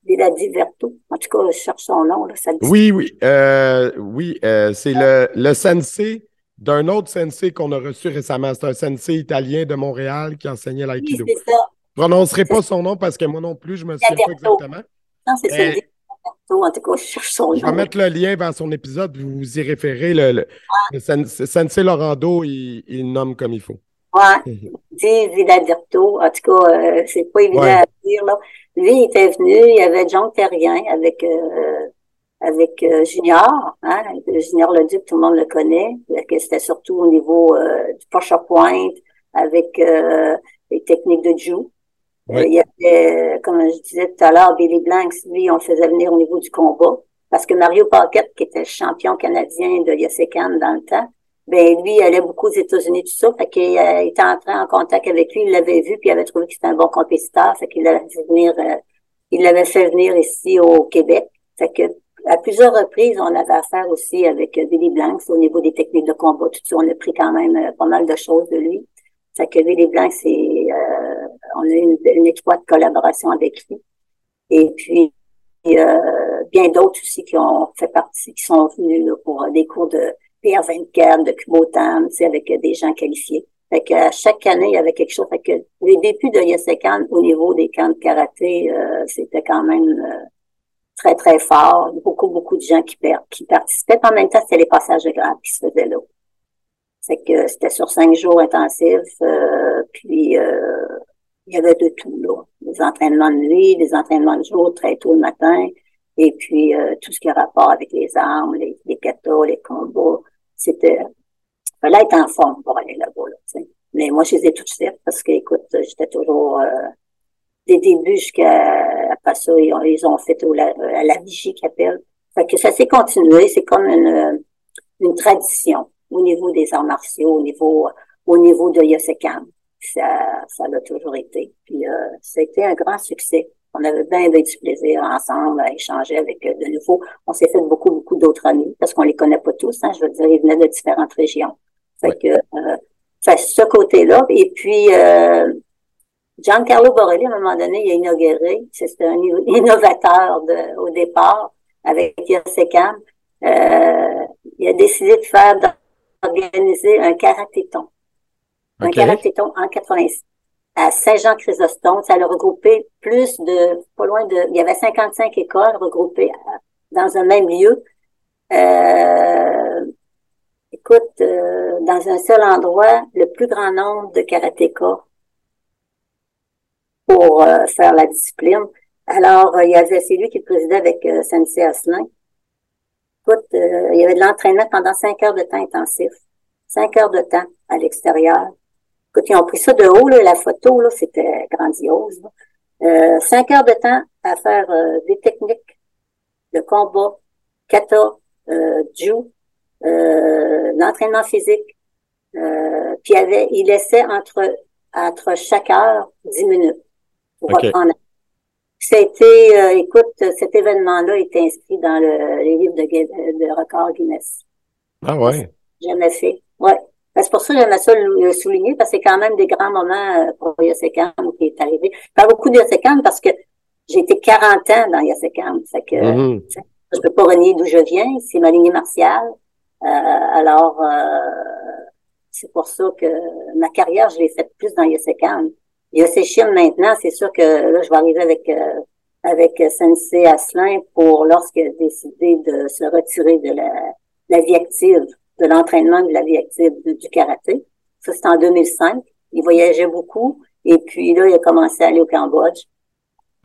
Villa Diverto. En tout cas, je cherche son nom, là, ça dit. Oui, oui, euh, oui, euh, c'est le, le sensei d'un autre sensei qu'on a reçu récemment. C'est un sensei italien de Montréal qui enseignait l'aïkido. Oui, c'est ça. Je prononcerai pas son nom parce que moi non plus, je me souviens pas exactement. Non, c'est ça. En tout cas, je cherche son nom. Je vais mettre le lien vers son épisode, vous vous y référez. Le, le, ah. le sensei Lorando, il, il nomme comme il faut. Ouais, dit Villadirto. En tout cas, euh, c'est pas évident à dire, là. Lui, il était venu, il y avait John Terrien avec, euh, avec euh, Junior, hein, Junior Leduc, tout le monde le connaît. C'était surtout au niveau du poche à pointe, avec les techniques de Jou. il y avait, comme je disais tout à l'heure, Billy Blanks, lui, on le faisait venir au niveau du combat. Parce que Mario Paquette, qui était champion canadien de Yosekan dans le temps, ben lui, il allait beaucoup aux États-Unis, tout ça. Fait qu'il euh, était entré en contact avec lui, il l'avait vu, puis il avait trouvé que c'était un bon compétiteur. Fait qu'il l'avait fait venir, euh, il l'avait fait venir ici au Québec. Fait que à plusieurs reprises, on avait affaire aussi avec euh, Billy Blanks au niveau des techniques de combat, tout ça. On a pris quand même pas mal de choses de lui. Fait que Billy Blanks, c'est, euh, on a eu une, étroite collaboration avec lui. Et puis, bien d'autres aussi qui ont fait partie, qui sont venus pour des cours de PR24, de Kubotan, tu sais, avec des gens qualifiés. Fait que chaque année, il y avait quelque chose. Fait que les débuts de Yosekan au niveau des camps de karaté, euh, c'était quand même euh, très, très fort. Beaucoup, beaucoup de gens qui, qui participaient. En même temps, c'était les passages de grade qui se faisaient là. C'est que c'était sur cinq jours intensifs. Euh, puis il y avait de tout, là. Des entraînements de nuit, des entraînements de jour très tôt le matin. Et puis tout ce qui a rapport avec les armes, les, les les combats c'était fallait être en forme pour aller là-bas. Là, Mais moi, je les ai toutes faites parce que, écoute, j'étais toujours euh, des débuts jusqu'à après ça, ils ont, ils ont fait au, à la vigie qu'ils appellent. Fait que ça s'est continué, c'est comme une, une tradition au niveau des arts martiaux, au niveau au niveau de Yosekan. Ça, ça l'a toujours été. Puis euh, ça a été un grand succès. On avait bien, bien du plaisir ensemble à échanger avec euh, de nouveau. On s'est fait beaucoup, beaucoup d'autres amis parce qu'on les connaît pas tous. Hein, je veux dire, ils venaient de différentes régions. Fait que euh, ce côté-là. Et puis euh, Giancarlo Borelli, à un moment donné, il a inauguré. C'était un innovateur de, au départ avec Yosekam. Euh, il a décidé de faire d'organiser un karatéton. Un karatéton en 86 à Saint-Jean-Chrysostome. Ça a regroupé plus de, pas loin de, il y avait 55 écoles regroupées dans un même lieu. Euh, écoute, euh, dans un seul endroit, le plus grand nombre de karatékas pour euh, faire la discipline. Alors, il y avait, c'est lui qui présidait avec Sensei Asselin. Écoute, il y avait de l'entraînement pendant cinq heures de temps intensif. Cinq heures de temps à l'extérieur Écoute, ils ont pris ça de haut, là, la photo, là, c'était grandiose. Euh, cinq heures de temps à faire euh, des techniques de combat, kata, euh, jiu, euh, l'entraînement physique. Euh, puis il, avait, il laissait entre, entre chaque heure dix minutes pour reprendre. C'était, euh, écoute, cet événement-là est inscrit dans le, les livres de, de record Guinness. Ah ouais. Jamais fait. Ouais. Ben, c'est pour ça que j'aimais ça le souligner, parce que c'est quand même des grands moments euh, pour Yosekam qui est arrivé. Pas beaucoup de Yosekam parce que j'ai été 40 ans dans Yosekam. Fait que mm je peux pas renier d'où je viens. C'est ma lignée martiale. Euh, alors, euh, c'est pour ça que ma carrière, je l'ai faite plus dans Yosekam. Yosekim, maintenant, c'est sûr que là, je vais arriver avec avec Sensei Asselin pour lorsqu'il a décidé de se retirer de la, la vie active, de l'entraînement de la vie active du karaté. Ça, c'était en 2005. Il voyageait beaucoup. Et puis là, il a commencé à aller au Cambodge.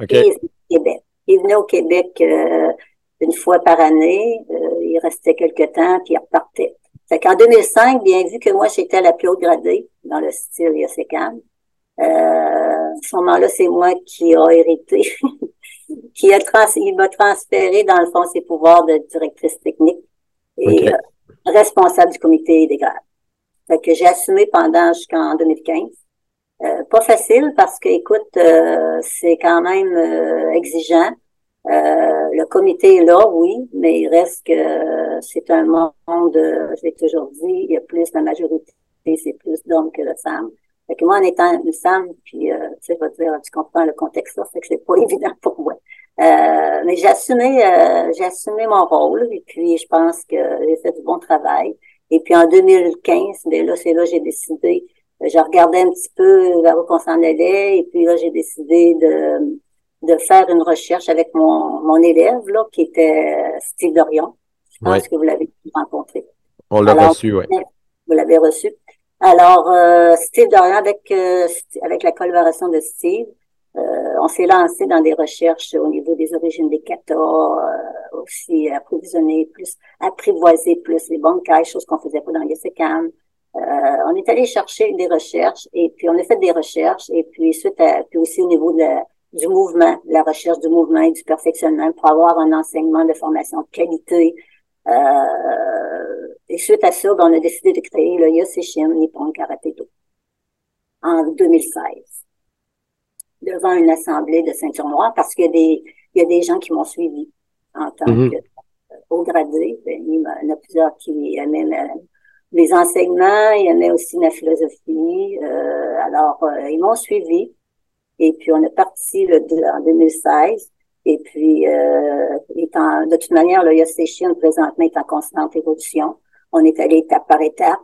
OK. Et il venait au Québec. Il venait au Québec euh, une fois par année. Euh, il restait quelque temps, puis il repartait. Fait qu'en 2005, bien vu que moi, j'étais la plus haut gradée dans le style Yosekan, euh, à ce moment-là, c'est moi qui a hérité, qui a trans il m'a transféré, dans le fond, ses pouvoirs de directrice technique et euh, responsable du comité des grades. Fait que j'ai assumé pendant jusqu'en 2015. Euh, pas facile parce que, écoute, euh, c'est quand même exigeant. le comité est là, oui, mais il reste que c'est un monde, je l'ai toujours dit, il y a plus la majorité, c'est plus d'hommes que de femmes. Fait que moi, en étant une femme, puis, tu sais, je vais dire, tu comprends le contexte, là, fait que c'est pas évident pour moi. Euh, mais j'ai assumé, euh, j'ai assumé mon rôle et puis je pense que j'ai fait du bon travail. Et puis en 2015, ben là, c'est là j'ai décidé, je regardais un petit peu vers où qu'on s'en allait et puis là, j'ai décidé de, de faire une recherche avec mon, mon élève, là, qui était Steve Dorion. Je pense que vous l'avez rencontré. On l'a reçu, oui. Vous l'avez reçu. Alors, euh, Steve Dorion, avec, avec la collaboration de Steve, euh, on s'est lancé dans des recherches au niveau des origines des kata, euh, aussi approvisionner plus, apprivoiser plus les bancailles, chose qu'on faisait pas dans les SECAM. Euh, on est allé chercher des recherches et puis on a fait des recherches et puis suite à, puis aussi au niveau de du mouvement, la recherche du mouvement et du perfectionnement pour avoir un enseignement de formation de qualité. Euh, et suite à ça, ben, on a décidé de créer le Yoseshin Nippon Karate Do en 2016 devant une assemblée de ceinture noire parce qu'il y a des, il y a des gens qui m'ont suivi en tant mm-hmm. que haut gradé. Il y en a plusieurs qui aimaient les enseignements, il y en a aussi ma philosophie. Euh, alors, euh, ils m'ont suivi. Et puis, on est parti le, en 2016. Et puis, euh, étant, de toute manière, le Yossé présentement est en constante évolution. On est allé étape par étape.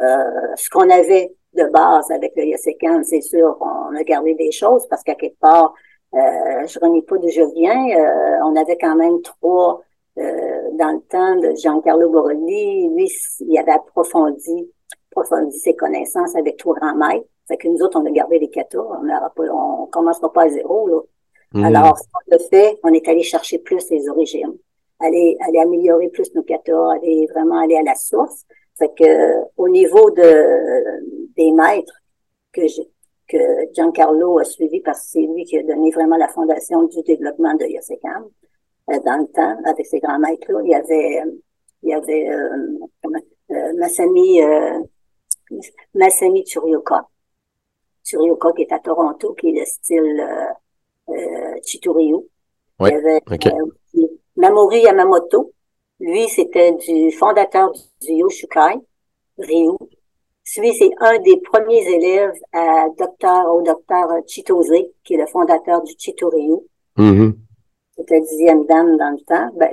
Euh, ce qu'on avait de base avec le Yosekan, c'est sûr, on a gardé des choses parce qu'à quelque part, euh, je renie pas d'où je viens. Euh, on avait quand même trois euh, dans le temps de Giancarlo Borelli. Lui, il avait approfondi, approfondi ses connaissances avec trois grands maîtres. Fait que nous autres, on a gardé les katas. On ne on commencera pas à zéro. Là. Mmh. Alors, a fait, on est allé chercher plus les origines, aller, aller améliorer plus nos katas, aller vraiment aller à la source. Fait que au niveau de des maîtres que que Giancarlo a suivi parce que c'est lui qui a donné vraiment la fondation du développement de Yosekan euh, dans le temps avec ces grands maîtres là il y avait il y avait euh, euh, Masami euh, Masami Tsuryoka qui est à Toronto qui est le style euh, euh Chitoryu il y avait Mamori Yamamoto lui, c'était du fondateur du Yoshukai, Ryu. Lui, c'est un des premiers élèves à docteur, au docteur Chitose, qui est le fondateur du Chitoryu. Mm-hmm. C'était la dixième dame dans le temps. Ben,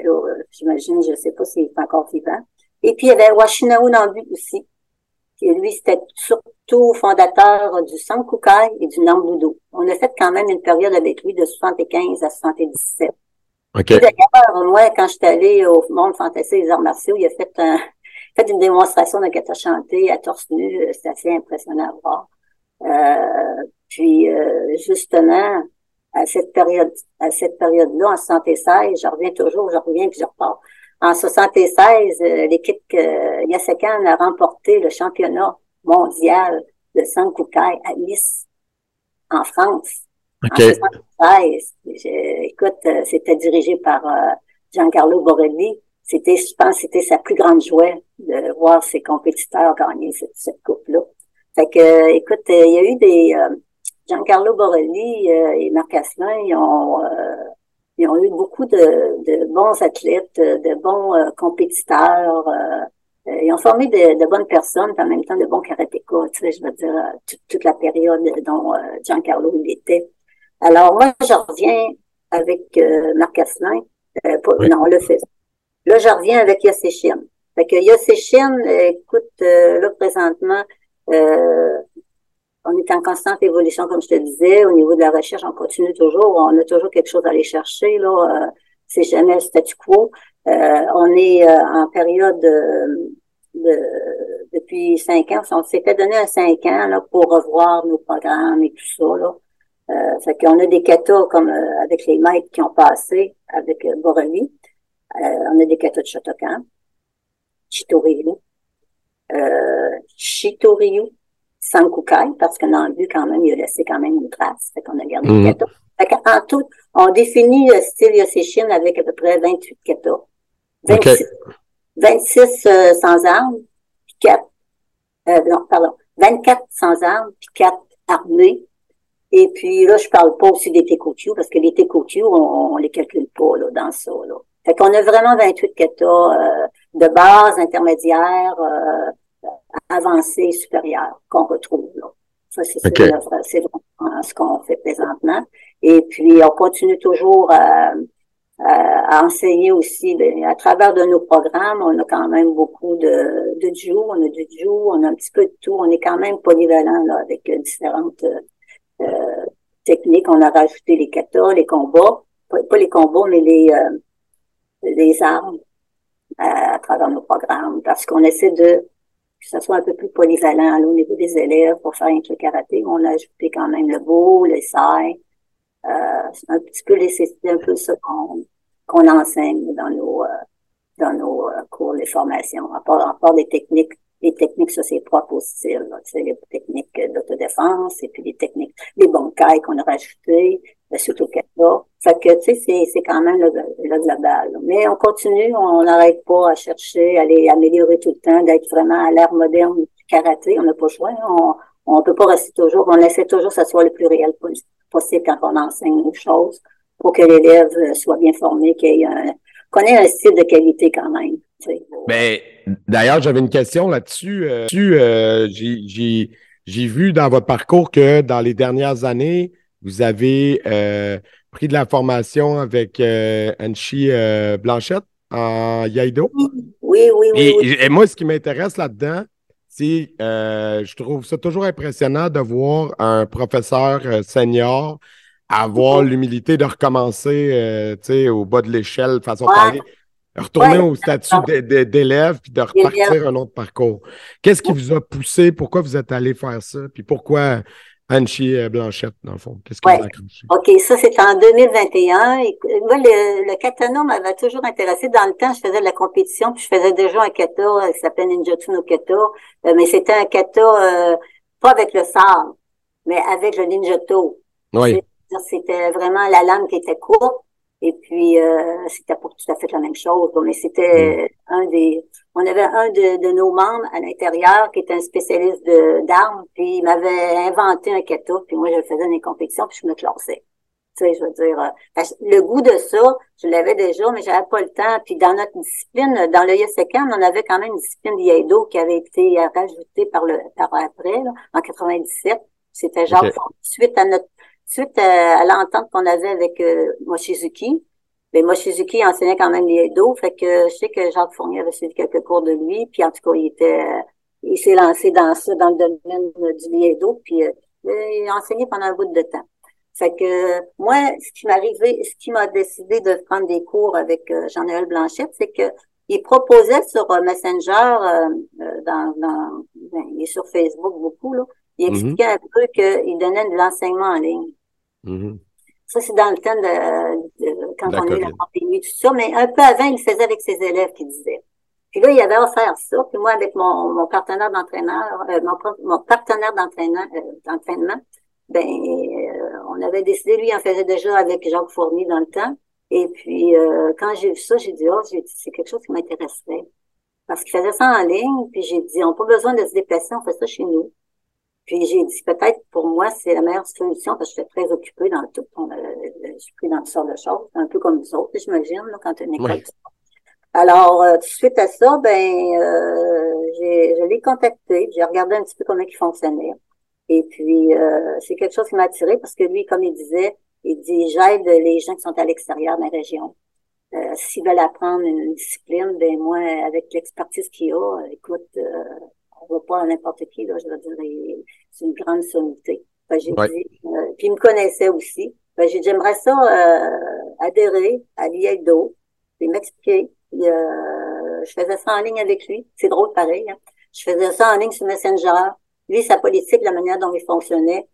j'imagine, je sais pas s'il est encore vivant. Et puis, il y avait Washinao Nambu aussi. Qui, lui, c'était surtout fondateur du Sankukai et du Nambudo. On a fait quand même une période avec lui de 75 à 77. D'ailleurs, moi, quand je suis allée au Monde Fantasy des arts martiaux, il a fait, un, fait une démonstration de kata chanté à torse nu. Euh, c'est assez impressionnant à voir. Euh, puis, euh, justement, à cette période, à cette période-là, en 76, je reviens toujours, je reviens puis je repars. En 76, l'équipe Yasekan a remporté le championnat mondial de Sankukai à Nice, en France. Okay. écoute, euh, c'était dirigé par euh, Giancarlo Borelli. C'était, je pense, c'était sa plus grande joie de voir ses compétiteurs gagner cette, cette coupe-là. Fait que, écoute, euh, il y a eu des Giancarlo Borelli et Marc Asselin, ils ont ils ont eu beaucoup de, de bons athlètes, de bons compétiteurs. ils ont formé de, de, bonnes personnes, en même temps de bons karatékas. Tu sais, je veux dire, toute, la période dont Giancarlo il était. Alors, moi, je reviens avec euh, Marc Asselin. Euh, Non, on le fait. Là, je reviens avec Yossichin. Fait que Yossichin, écoute, euh, là, présentement, euh, on est en constante évolution, comme je te disais. Au niveau de la recherche, on continue toujours. On a toujours quelque chose à aller chercher. Là, euh, c'est jamais le statu quo. Euh, on est euh, en période de, depuis cinq ans. On s'était donné un cinq ans là, pour revoir nos programmes et tout ça. Là. Euh, fait qu'on a des catas comme avec les maîtres qui ont passé avec euh, on a des catas de Shotokan, Chitoryu, euh, Chitoryu, Sankukai, parce que dans le but, quand même, il a laissé quand même une trace. Fait qu'on a gardé mm -hmm. Fait en tout, on définit le style Yoshishin avec à peu près 28 katas. 26, 26 euh, sans armes, puis 4, euh, non, pardon, 24 sans armes, puis 4 armés. Et puis là, je parle pas aussi des Tekotyu, parce que les Tekotyu, on, on les calcule pas là, dans ça. Là. Fait qu'on a vraiment 28 katas euh, de base, intermédiaire, euh, avancée, supérieure qu'on retrouve là. Ça, c'est vraiment ce qu'on fait présentement. Et puis, on continue toujours à, à, enseigner aussi. Ben, à travers de nos programmes, on a quand même beaucoup de, de duo, on a du duo, on a un petit peu de tout. On est quand même polyvalent là, avec différentes euh, techniques. On a rajouté les katas, les combats, pas, les combats, mais les, euh, les armes à, travers nos programmes, parce qu'on essaie de que ça soit un peu plus polyvalent au niveau des élèves pour faire un truc karaté. On a ajouté quand même le beau, le sai, euh, un petit peu laisser un peu qu'on qu'on enseigne dans nos euh, dans nos euh, cours, les formations, à part, à part des techniques les techniques, ça c'est propre au style, c'est les techniques d'autodéfense et puis les techniques, les cailles qu'on a rajoutées, surtout là. Fait que, tu sais, c'est, quand même le, le global. Mais on continue, on n'arrête pas à chercher, à les améliorer tout le temps, d'être vraiment à l'ère moderne du karaté. On n'a pas le choix. On, on peut pas rester toujours, on essaie toujours que ça soit le plus réel possible quand on enseigne nos choses pour que l'élève soit bien formé, qu'il ait un, qu'on ait un style de qualité quand même. Mais ben, d'ailleurs, j'avais une question là-dessus. Euh, euh, j'ai vu dans votre parcours que dans les dernières années, vous avez euh, pris de la formation avec Anchi Blanchette en Yaido. Oui, oui, oui. Et, moi, ce qui m'intéresse là-dedans, c'est je trouve ça toujours impressionnant de voir un professeur senior avoir l'humilité de recommencer au bas de l'échelle, façon de parler retourner au statut d'élève puis de repartir un autre parcours. Qu'est-ce qui vous a poussé? Pourquoi vous êtes allé faire ça? Puis pourquoi Anchi euh, Blanchette, dans le fond? Qu'est-ce qui vous a accroché? OK, ça, c'est en 2021. moi, le, le katana m'avait toujours intéressé. Dans le temps, je faisais de la compétition, puis je faisais déjà un kata euh, qui s'appelle Ninjutsu no Kata. Euh, mais c'était un kata, pas avec le sabre, mais avec le ninjato. Oui. C'était vraiment la lame qui était courte et puis, euh, c'était pas tout à fait la même chose. Mais c'était mm. un des... On avait un de, de nos membres à l'intérieur qui était un spécialiste d'armes, puis il m'avait inventé un kata, puis moi, je le faisais dans les compétitions, puis je me classais. Tu sais, je veux dire, euh, le goût de ça, je l'avais déjà, mais j'avais pas le temps. Puis dans notre discipline, dans le YSECAM, on avait quand même une discipline d'Iaido qui avait été rajoutée par le par après, là, en 97. C'était genre suite à notre suite à, l'entente qu'on avait avec euh, Mochizuki, mais ben, Mochizuki enseignait quand même l'Iedo, fait que je sais que Jacques Fournier avait suivi quelques cours de lui, puis en tout cas, il était, euh, il s'est lancé dans ça, dans le domaine du Liedo, puis euh, il a enseigné pendant un bout de temps. Fait que moi, ce qui m'arrivait, ce qui m'a décidé de prendre des cours avec Jean-Noël Blanchette, c'est que il proposait sur Messenger, dans, dans ben, il est sur Facebook beaucoup, là, il mm-hmm. expliquait un peu qu'il donnait de l'enseignement en ligne. Mm-hmm. Ça, c'est dans le temps de, quand on a eu la pandémie, tout ça. Mais un peu avant, il le faisait avec ses élèves, qui disaient. Puis là, il avait offert ça. Puis moi, avec mon, mon partenaire d'entraîneur, euh, mon, mon, partenaire d'entraînement, euh, d'entraînement, ben, euh, on avait décidé, lui, il en faisait déjà avec Jacques Fournier dans le temps. Et puis, quand j'ai vu ça, j'ai dit, oh, c'est quelque chose qui m'intéresserait. Parce qu'il faisait ça en ligne, puis j'ai dit, on n'a pas besoin de se déplacer, on fait ça chez nous. Puis j'ai dit peut-être pour moi c'est la meilleure solution parce que je suis très occupée dans tout. On, je suis pris dans toutes sortes de choses, un peu comme nous autres, j'imagine, là, quand une école. Alors, euh, suite à ça, ben euh, j'ai, je l'ai contacté, j'ai regardé un petit peu comment il fonctionnait. Et puis euh, c'est quelque chose qui m'a attiré parce que lui, comme il disait, il dit j'aide les gens qui sont à l'extérieur de la région. Euh, s'ils veulent apprendre une discipline, ben moi, avec l'expertise qu'il a, écoute, va pas à n'importe qui, là, je veux dire, c'est une grande sommité. j'ai dit, euh, puis il me connaissait aussi. Ben, j'ai dit, j'aimerais ça euh, adhérer à l'IEDO, puis m'expliquer. Euh, je faisais ça en ligne avec lui. C'est drôle pareil. Hein. Je faisais ça en ligne sur Messenger. Lui, sa politique, la manière dont il fonctionnait,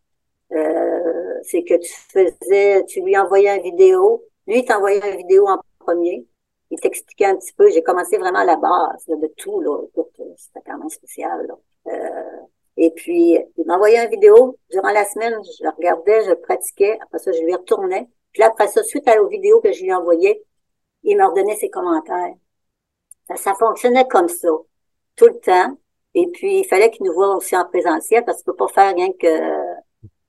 euh, c'est que tu faisais, tu lui envoyais une vidéo. Lui, il t'envoyait une vidéo en premier. Il t'expliquait un petit peu. J'ai commencé vraiment à la base de tout. Là. c'était quand même spécial. Là. Euh, et puis, il m'envoyait une vidéo. Durant la semaine, je la regardais, je pratiquais. Après ça, je lui retournais. Puis après ça, suite à la vidéo que je lui envoyais, il me redonnait ses commentaires. Ça, ça fonctionnait comme ça, tout le temps. Et puis, il fallait qu'il nous voit aussi en présentiel parce qu'on peut pas faire rien que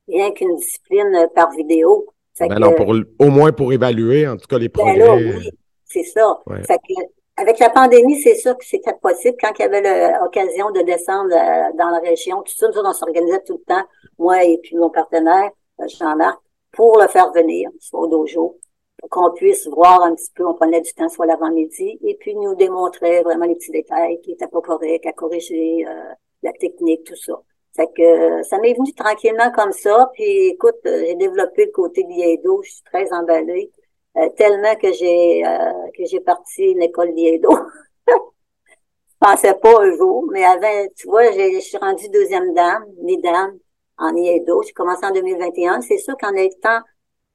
rien qu'une discipline par vidéo. Ben non, pour, au moins pour évaluer, en tout cas, les ben progrès. oui, c'est ça. Fait que, avec la pandémie, c'est sûr que c'était possible. Quand il y avait l'occasion de descendre euh, dans la région, tout ça, nous, on s'organisait tout le temps, moi et puis mon partenaire, euh, Jean-Marc, pour le faire venir, soit au dojo, pour qu'on puisse voir un petit peu, on prenait du temps soit l'avant-midi, et puis nous démontrer vraiment les petits détails qui étaient pas corrects, à corriger euh, la technique, tout ça. Fait que ça m'est venu tranquillement comme ça. Puis écoute, j'ai développé le côté d'Iedo, je suis très emballée. Euh, tellement que j'ai euh, que j'ai parti une école d'Iedo. je pensais pas un jour, mais avant, tu vois, je suis rendue deuxième dame, dame en Iedo. J'ai commencé en 2021. C'est sûr qu'en étant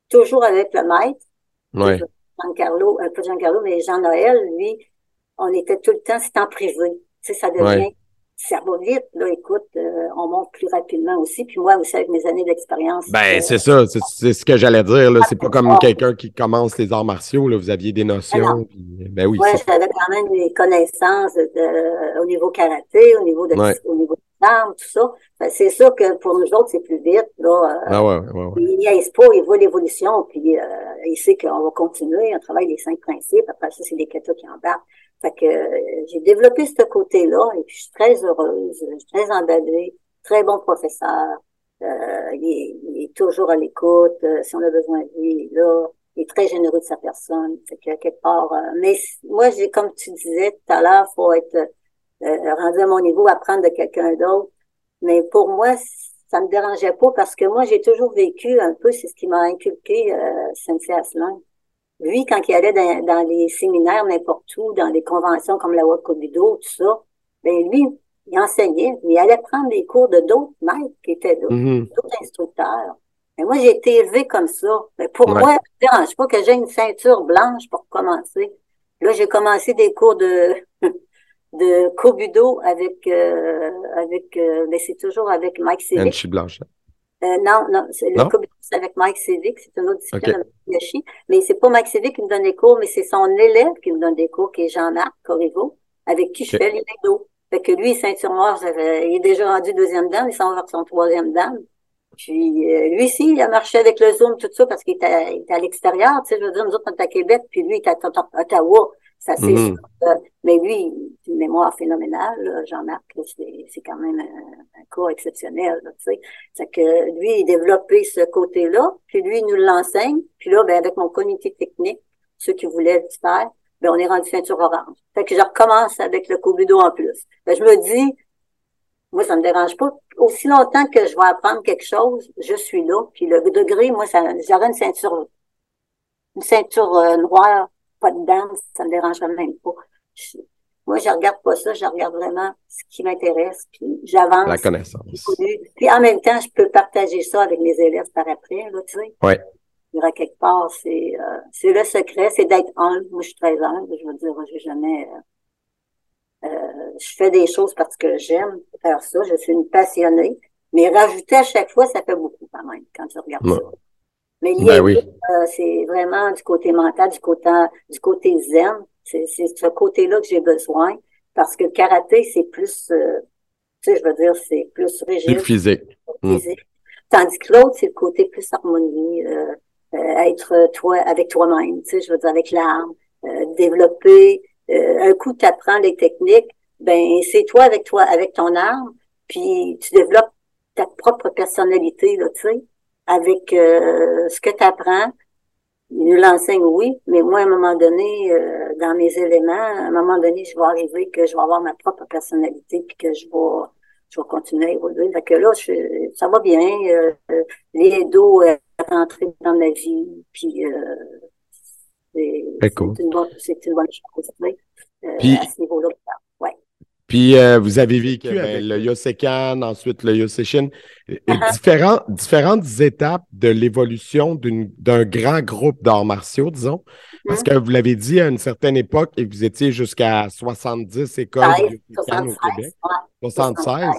toujours avec le maître, ouais. Jean-Carlo, euh, pas Jean-Carlo, mais Jean-Noël, lui, on était tout le temps, c'était en privé. Tu sais, ça devient ça va vite, là, écoute, euh, on monte plus rapidement aussi. Puis moi aussi, avec mes années d'expérience. Ben, euh, c'est ça, c'est ce que j'allais dire. Là. C'est pas comme quelqu'un qui commence les arts martiaux, là. Vous aviez des notions. Puis, ben oui. Ouais, j'avais quand même des connaissances de, au niveau karaté, au niveau de au niveau de tout ça. Ben, c'est sûr que pour nous autres, c'est plus vite. Là, euh, ah ouais, ouais, ouais. Il niaise pas, il voit l'évolution, puis euh, il sait qu'on va continuer, on travaille les cinq principes. Après ça, c'est les katas qui embarquent. Fait que euh, j'ai développé ce côté-là et puis je suis très heureuse, je suis très emballée, très bon professeur. Euh, il, est, toujours à l'écoute. Euh, si on a besoin de lui, il est là. Il est très généreux de sa personne. Fait que quelque part. mais moi, j'ai comme tu disais tout à l'heure, faut être rendu à mon niveau, apprendre de quelqu'un d'autre. Mais pour moi, ça me dérangeait pas parce que moi, j'ai toujours vécu un peu, c'est ce qui m'a inculqué euh, Aslan. Lui, quand il allait dans, les séminaires n'importe où, dans les conventions comme la Wakobido, tout ça, ben lui, il enseignait, mais il allait prendre des cours de d'autres maîtres qui étaient là, mm-hmm. d'autres instructeurs. Mais moi, j'ai été élevée comme ça. Mais pour moi, ça ne dérange pas que j'ai une ceinture blanche pour commencer. Là, j'ai commencé des cours de de Kobudo avec euh, avec euh, mais c'est toujours avec Mike Civic. Blanche. Euh, non, non, c'est le c'est avec Mike Civic, c'est une autre discipline avec Yoshi. Mais c'est pas Mike Civic qui me donne des cours, mais c'est son élève qui me donne des cours, qui est Jean-Marc Corriveau, avec qui je fais les dos. Fait que lui, ceinture noire, il est déjà rendu deuxième dame, il s'en va vers son troisième dame. Puis euh, lui aussi, il a marché avec le Zoom, tout ça, parce qu'il était, à l'extérieur. Tu sais, je veux dire, nous autres, on est à Québec, puis lui, il était à Ottawa. Ça, c'est mm Mais lui, une mémoire phénoménale, Jean-Marc, c'est quand même un, un cas exceptionnel, tu sais. C'est que lui, il développait ce côté-là, puis lui, il nous l'enseigne. Puis là, ben, avec mon comité technique, ceux qui voulaient le faire, ben, on est rendu ceinture orange. Fait que je recommence avec le Kobudo en plus. Ben, je me dis, moi, ça me dérange pas. Aussi longtemps que je vais apprendre quelque chose, je suis là. Puis le degré, moi, ça, j'aurais une ceinture, une ceinture euh, noire pas de dame, ça me dérangerait même pas. moi, je regarde pas ça, je regarde vraiment ce qui m'intéresse, puis j'avance. La connaissance. Puis en même temps, je peux partager ça avec mes élèves par après, là, tu sais. Oui. Il y aura quelque part, c'est euh, c'est le secret, c'est d'être humble. Moi, je suis très humble, je veux dire, j'ai jamais... Euh, euh, je fais des choses parce que j'aime faire ça, je suis une passionnée, mais rajouter à chaque fois, ça fait beaucoup quand même, quand tu regardes ça. Mais ben euh, c'est vraiment du côté mental, du côté, du côté zen. C'est ce côté-là que j'ai besoin parce que karaté, c'est plus, euh, tu sais, je veux dire, c'est plus rigide. Plus physique. Mm. Tandis que l'autre, c'est le côté plus harmonie, euh, être toi avec toi-même, tu sais, je veux dire, avec l'arme, développer. un coup, tu apprends les techniques, ben c'est toi avec toi, avec ton arme, puis tu développes ta propre personnalité, là, tu sais avec euh, ce que tu apprends. Il nous l'enseigne, oui, mais moi, à un moment donné, euh, dans mes éléments, à un moment donné, je vais arriver que je vais avoir ma propre personnalité, puis que je vais je vais continuer à évoluer. Fait que là, ça va bien. Euh, les dos est rentré dans ma vie. Puis euh, c'est cool. une, bonne, une bonne chose. Euh, puis, à ce niveau-là. Ouais. Puis euh, vous avez vécu ben, le Yosekan, ensuite le Yoseshin. Uh-huh. Différentes étapes de l'évolution d'un grand groupe d'arts martiaux, disons. Parce uh-huh. que vous l'avez dit, à une certaine époque, et vous étiez jusqu'à 70 écoles de Yosekan au Québec. 76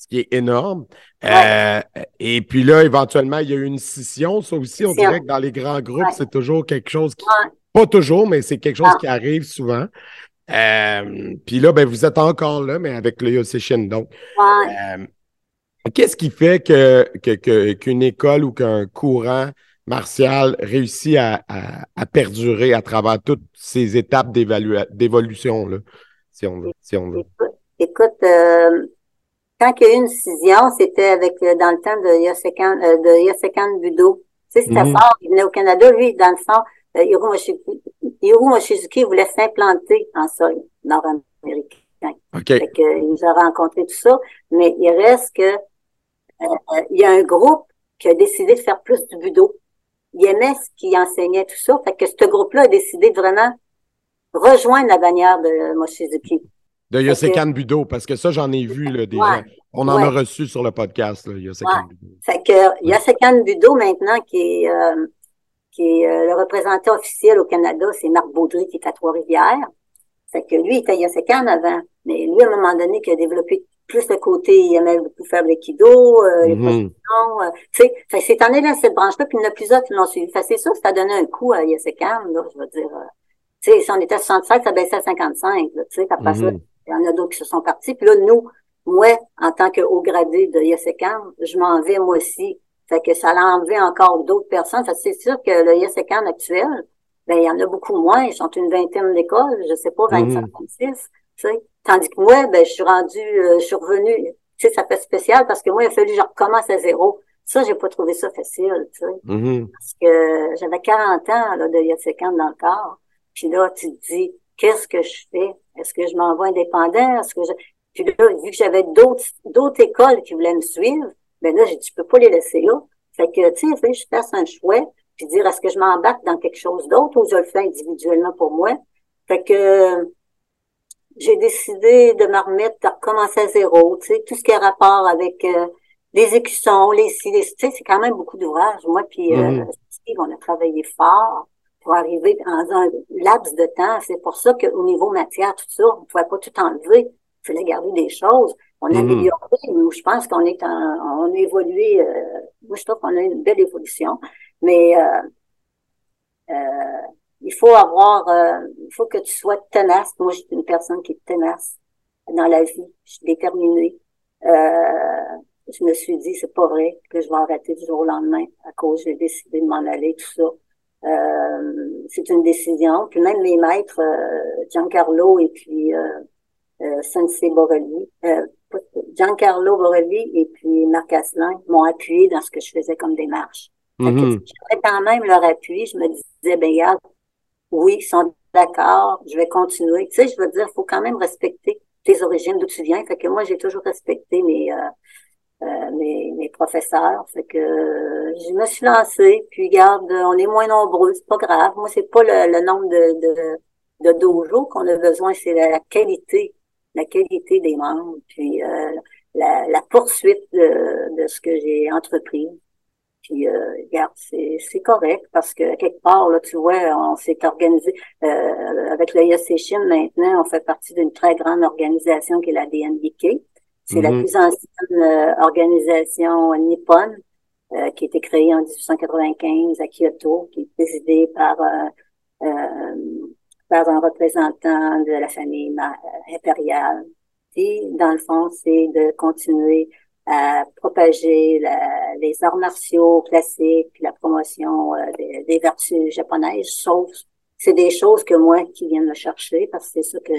ce qui est énorme. Euh, et puis là, éventuellement, il y a eu une scission. Ça aussi, on dirait que dans les grands groupes, c'est toujours quelque chose qui. Pas toujours, mais c'est quelque chose ah. qui arrive souvent. Euh, puis là, ben, vous êtes encore là, mais avec le Yossishin. Donc, euh, qu'est-ce qui fait que, qu'une école ou qu'un courant martial réussit à, perdurer à travers toutes ces étapes d'évolution, là, si on veut? Si on veut? Écoute, quand il y a eu une scission, c'était avec euh, dans le temps de Yosekan, euh, de Yosekan Budo. Tu sais, c'était mhm. fort. Il venait au Canada, lui, dans le fond, euh, Hiromu Mochizuki voulait s'implanter en sol nord-américain. Okay. Fait que, il nous a rencontré tout ça, mais il reste que euh, il y a un groupe qui a décidé de faire plus du budo. Il aimait ce qui enseignait tout ça. Fait que ce groupe-là a décidé de vraiment rejoindre la bannière de Mochizuki. De Yosekan Budo, parce que ça, j'en ai vu là, déjà. On en a reçu sur le podcast, là, Yosekan Budo. Fait que Yosekan Budo, maintenant, qui est, euh, qui est euh, le représentant officiel au Canada, c'est Marc Baudry, qui est à Trois-Rivières. Fait que lui, il était Yosekan avant. Mais lui, à un moment donné, qui a développé plus le côté, il aimait beaucoup faire l'aïkido, euh, les mm euh, tu sais. Fait c'est en dans cette branche-là, puis il y en a plusieurs qui l'ont suivi. Fait c'est ça, ça a donné un coup à Yosekan, là, je veux dire. tu sais, si on était à 65, ça baissait à 55, tu sais, après ça, mm-hmm. Il y en a d'autres qui se sont partis. Puis là, nous, moi, en tant que haut gradé de Yesekan, je m'en vais moi aussi. Fait que ça l'a enlevé encore d'autres personnes. Fait c'est sûr que le Yesekan actuel, ben, il y en a beaucoup moins. Ils sont une vingtaine d'écoles, je sais pas, 25, 26. Tu sais. Tandis que moi, ben, je suis rendu, euh, je suis revenu. Tu sais, ça fait spécial parce que moi, il a fallu que je recommence à zéro. Ça, j'ai pas trouvé ça facile, tu sais. Mm-hmm. Parce que j'avais 40 ans, là, de Yesekan dans le corps. Puis là, tu te dis, qu'est-ce que je fais? Est-ce que je m'envoie indépendant? Est-ce que je... Puis là, vu que j'avais d'autres, d'autres écoles qui voulaient me suivre, ben là, j'ai dit, je peux pas les laisser là. Fait que, tu sais, je fasse un choix, puis dire, est-ce que je m'embarque dans quelque chose d'autre ou je le fais individuellement pour moi? Fait que, j'ai décidé de me remettre, de recommencer à zéro, tu sais, tout ce qui a rapport avec euh, les écussons, les tu sais, c'est quand même beaucoup d'ouvrages. Moi, puis euh, mm-hmm. on a travaillé fort pour arriver dans un laps de temps. C'est pour ça qu'au niveau matière, tout ça, on ne pouvait pas tout enlever. Il fallait garder des choses. On a mmh. amélioré. Je pense qu'on est en, on a évolué. Euh, moi, je trouve qu'on a une belle évolution. Mais euh, euh, il faut avoir, euh, il faut que tu sois tenace. Moi, je suis une personne qui est tenace dans la vie. Je suis déterminée. Euh, je me suis dit, c'est pas vrai que je vais arrêter du jour au lendemain à cause j'ai décidé de m'en aller, tout ça. Euh, c'est une décision. Puis même mes maîtres, Giancarlo et puis euh, Sensei Borelli, euh, Giancarlo Borelli et puis Marc Asselin m'ont appuyé dans ce que je faisais comme démarche. Mm J'avais quand même leur appui. Je me disais, ben regarde, oui, ils sont d'accord, je vais continuer. Tu sais, je veux dire, il faut quand même respecter tes origines, d'où tu viens. Fait que moi, j'ai toujours respecté mes, euh, euh, mes, mes, professeurs. Fait que euh, je me suis lancée, puis garde, on est moins nombreux, c'est pas grave. Moi, c'est pas le, nombre de, de, de dojo qu'on a besoin, c'est la, qualité, la qualité des membres, puis euh, la, la, poursuite de, de ce que j'ai entrepris. Puis, euh, regarde, c'est correct parce que quelque part, là, tu vois, on s'est organisé euh, avec le Yaseshin maintenant, on fait partie d'une très grande organisation qui est la DNBK. C'est la mhm. plus ancienne euh, organisation nippone euh, qui a été créée en 1895 à Kyoto, qui est présidée par, euh, par un représentant de la famille impériale. Et dans le fond, c'est de continuer à propager la, les arts martiaux classiques, la promotion des, des, vertus japonaises, sauf c'est des choses que moi qui viens me chercher parce que c'est ça que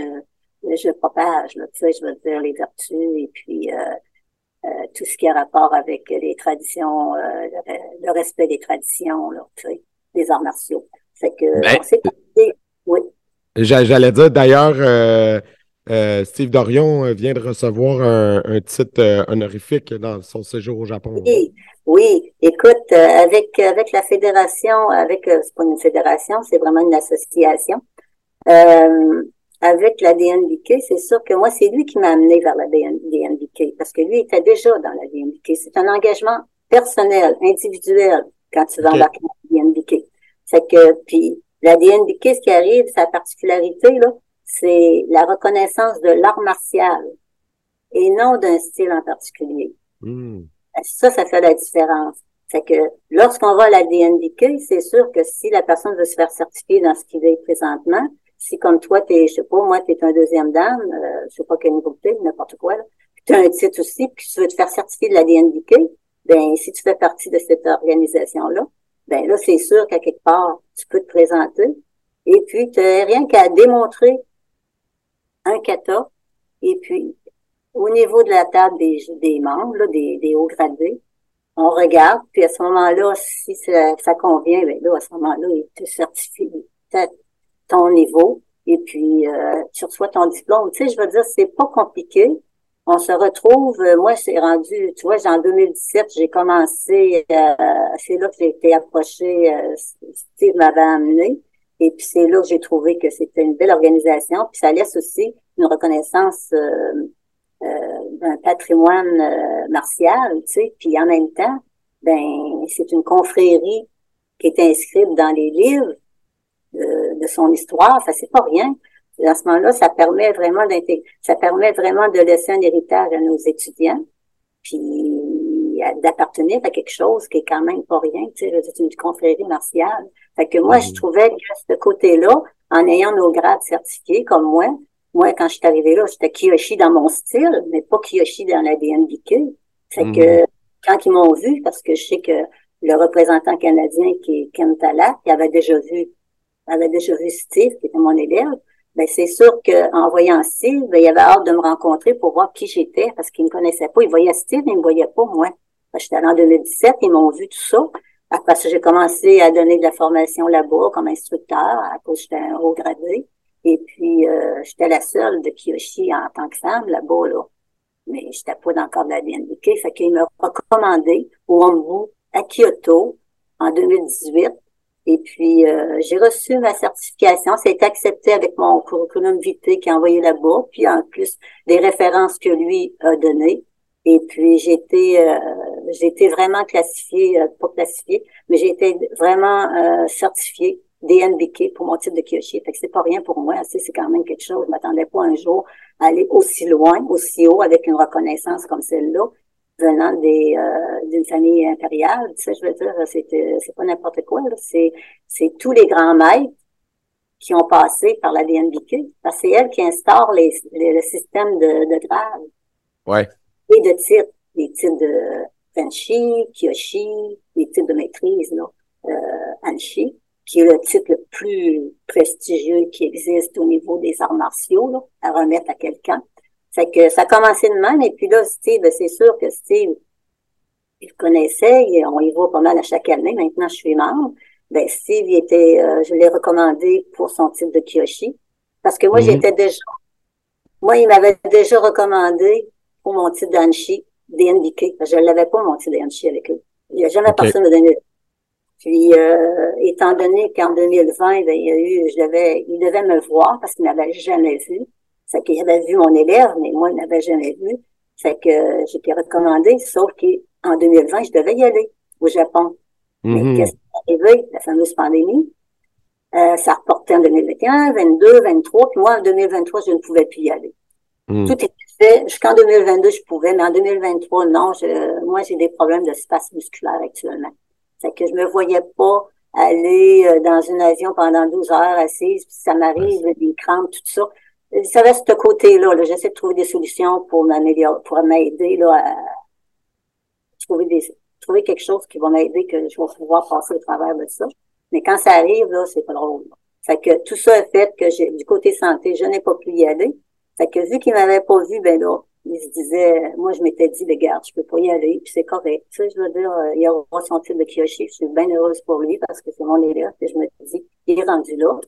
je propage, là, tu sais, je veux dire les vertus et puis euh, euh, tout ce qui a rapport avec les traditions, euh, le, respect des traditions, là, tu sais, des arts martiaux. Fait que ben, oui. J'allais dire d'ailleurs, Euh, Steve Dorion vient de recevoir un, titre honorifique dans son séjour au Japon. Oui, oui. Écoute, avec avec la fédération, avec c'est pas une fédération, c'est vraiment une association. avec la DNBK, c'est sûr que moi, c'est lui qui m'a amené vers la DNBK parce que lui était déjà dans la DNBK. C'est un engagement personnel, individuel quand tu vas embarquer dans la DNBK. C'est que, puis, la DNBK, ce qui arrive, sa particularité, là, c'est la reconnaissance de l'art martial et non d'un style en particulier. Hmm. Ça, ça fait la différence. C'est que lorsqu'on va à la DNBK, c'est sûr que si la personne veut se faire certifier dans ce qu'il est présentement, si comme toi, t'es, je sais pas, moi, t'es un deuxième dame, euh, je sais pas quel niveau t'es, n'importe quoi, tu as un titre aussi, puis tu veux te faire certifier de la DNBK, ben si tu fais partie de cette organisation-là, ben là, c'est sûr qu'à quelque part, tu peux te présenter. Et puis, tu n'as rien qu'à démontrer un kata. Et puis, au niveau de la table des, membres, des, des hauts gradés, on regarde, puis à ce moment-là, si ça, ça, convient, ben là, à ce moment-là, il te certifie ton niveau, et puis euh, tu reçois ton diplôme. Tu sais, je veux dire, c'est pas compliqué on se retrouve, euh, moi, c'est rendu, tu vois, en 2017, j'ai commencé, euh, c'est là que j'ai été approché, euh, Steve m'avait amené, et puis c'est là que j'ai trouvé que c'était une belle organisation, puis ça laisse aussi une reconnaissance d'un patrimoine martial, tu sais, puis en même temps, ben, c'est une confrérie qui est inscrite dans les livres de son histoire, ça c'est pas rien à ce moment-là, ça permet vraiment d'intégrer, ça permet vraiment de laisser un héritage à nos étudiants, puis d'appartenir à quelque chose qui est quand même pas rien, tu sais, c'est une confrérie martiale. Fait que moi, je mm. trouvais que ce côté-là, en ayant nos grades certifiés comme moi, moi, quand je suis arrivée là, j'étais Kiyoshi dans mon style, mais pas Kiyoshi dans la DNBQ. Fait que mm. quand ils m'ont vu, parce que je sais que le représentant canadien qui est Ken Talak, il avait déjà vu, avait déjà vu Steve, qui était mon élève, ben c'est sûr qu'en voyant Steve, ben, il avait hâte de me rencontrer pour voir qui j'étais parce qu'il me connaissait pas. Il voyait Steve, mais il me voyait pas moi. J'étais allée en 2017, ils m'ont vu tout ça. Après ça, j'ai commencé à donner de la formation là-bas comme instructeur à cause j'étais un haut gradé. Et puis, euh, j'étais la seule de Kiyoshi en tant que femme là-bas, là. Mais j'étais pas dans le cadre de la DNBK. Fait qu'il m'a recommandé au Ombu à Kyoto en 2018 et puis, euh, j'ai reçu ma certification. Ça a été accepté avec mon curriculum vitae qui a envoyé là-bas, puis en plus des références que lui a données. Et puis, j'ai été, euh, j'ai été vraiment classifiée, euh, pas classifiée, mais j'ai été vraiment euh, certifiée DNBK pour mon titre de Kyoshi. Fait que c'est pas rien pour moi. C'est, quand même quelque chose. Je m'attendais pas un jour à aller aussi loin, aussi haut avec une reconnaissance comme celle-là venant des euh, d'une famille impériale. Tu sais, je veux dire, c'est c'est pas n'importe quoi. C'est c'est tous les grands maîtres qui ont passé par la DNBQ. Parce que c'est elle qui instaure les, le système de, de grade. Ouais. Et de titres. Les titres de Fenshi, Kiyoshi, les titres de maîtrise, là, euh, Anshi, qui est le titre le plus prestigieux qui existe au niveau des arts martiaux, là, à remettre à quelqu'un. Fait que ça a commencé de même, et puis là, Steve, c'est sûr que Steve, il connaissait, on y voit pas mal à chaque année, maintenant je suis membre. Ben, Steve, il était, euh, je l'ai recommandé pour son titre de Kyoshi. Parce que moi, mhm. j'étais déjà, moi, il m'avait déjà recommandé pour mon titre d'Anshi, DNBK. Je ne l'avais pas, mon titre d'Anshi avec eux. Il n'y a jamais personne me donné. Puis, euh, étant donné qu'en 2020, ben, il y a eu, je devais, il devait me voir parce qu'il m'avait jamais vu. Fait qu'il avait vu mon élève, mais moi, il n'avait jamais vu. Fait que euh, j'étais recommandé, sauf qu'en 2020, je devais y aller au Japon. Mais mhm. qu'est-ce qui est arrivé? La fameuse pandémie. Euh, ça reportait en 2021, 22, 23, puis moi, en 2023, je ne pouvais plus y aller. Mhm. Tout était fait. Jusqu'en 2022, je pouvais, mais en 2023, non. Je, moi, j'ai des problèmes de space musculaire actuellement. Fait que je me voyais pas aller euh, dans un avion pendant 12 heures assise, puis ça m'arrive, des crampes, tout ça ça reste ce côté-là. -là, J'essaie de trouver des solutions pour m'améliorer, pour m'aider là, à trouver des trouver quelque chose qui va m'aider que je vais pouvoir passer au travers de ça. Mais quand ça arrive, là, c'est pas drôle. Fait que tout ça a fait que j'ai du côté santé, je n'ai pas pu y aller. Fait que vu qu'il m'avait pas vu, ben là, il se disait, moi je m'étais dit, regarde, je peux pas y aller, puis c'est correct. Tu sais, je veux dire, euh, il aura son titre de Kiyoshi, je suis bien heureuse pour lui parce que c'est mon élève, et je me dis, il est rendu là.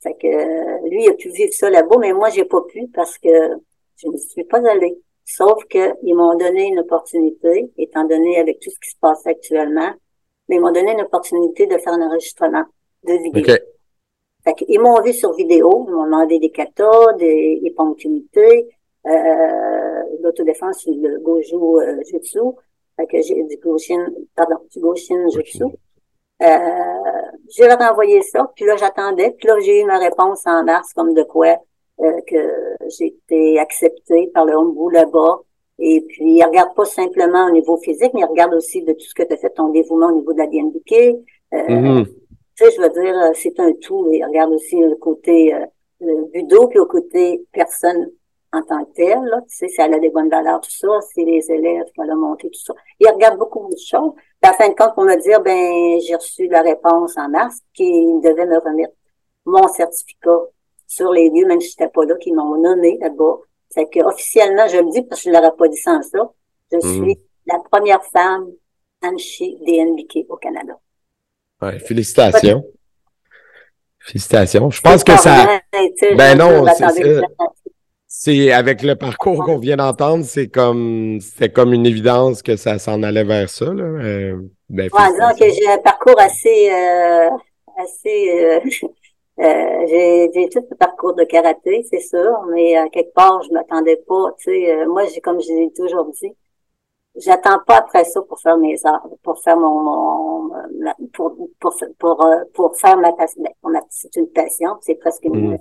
Fait que lui, il a pu vivre ça là-bas, mais moi, j'ai pas pu parce que je ne suis pas allée. Sauf qu'ils m'ont donné une opportunité, étant donné avec tout ce qui se passe actuellement, mais ils m'ont donné une opportunité de faire un enregistrement de vidéo. Okay. Fait qu'ils m'ont vu sur vidéo, ils m'ont demandé des katas, des, des ponctualités, euh, l'autodéfense, le Goju euh, Jutsu. Fait que j'ai du Goshin, pardon, du Goshin Jutsu. Je leur ai envoyé ça, puis là, j'attendais, puis là, j'ai eu ma réponse en mars, comme de quoi euh, que j'ai été acceptée par le Hombu là-bas. Et puis, ils regardent pas simplement au niveau physique, mais ils regardent aussi de tout ce que tu as fait, ton dévouement au niveau de la DNBK. Euh, mm-hmm. Tu sais, je veux dire, euh, c'est un tout. Ils regardent aussi le côté euh, le budo, puis au côté personne en tant que telle, là, tu sais, si elle a des bonnes valeurs, tout ça, si les élèves qu'elle a monté, tout ça. Ils regardent beaucoup de choses. À fin de compte, pour me dire, ben, j'ai reçu la réponse en mars, qu'ils devaient me remettre mon certificat sur les lieux, même si j'étais pas là, qu'ils m'ont nommé là-bas. C'est que officiellement, je le dis parce que je ne l'aurais pas dit sans ça, je mhm. suis la première femme Anchi DNBK au Canada. Ouais, félicitations. Félicitations. Je pense que ça. Ben non, c'est avec le parcours qu'on vient d'entendre, c'est comme c'était comme une évidence que ça s'en allait vers ça. Là. Euh, ben, disons que j'ai un parcours assez euh, assez euh, euh, j'ai, j'ai tout le parcours de karaté, c'est sûr, mais à quelque part, je m'attendais pas. Tu sais, moi, j'ai comme je l'ai toujours dit, j'attends pas après ça pour faire mes arts, pour faire mon, mon pour, pour, pour, pour, faire ma passion. Ben, c'est une passion, c'est presque une, mm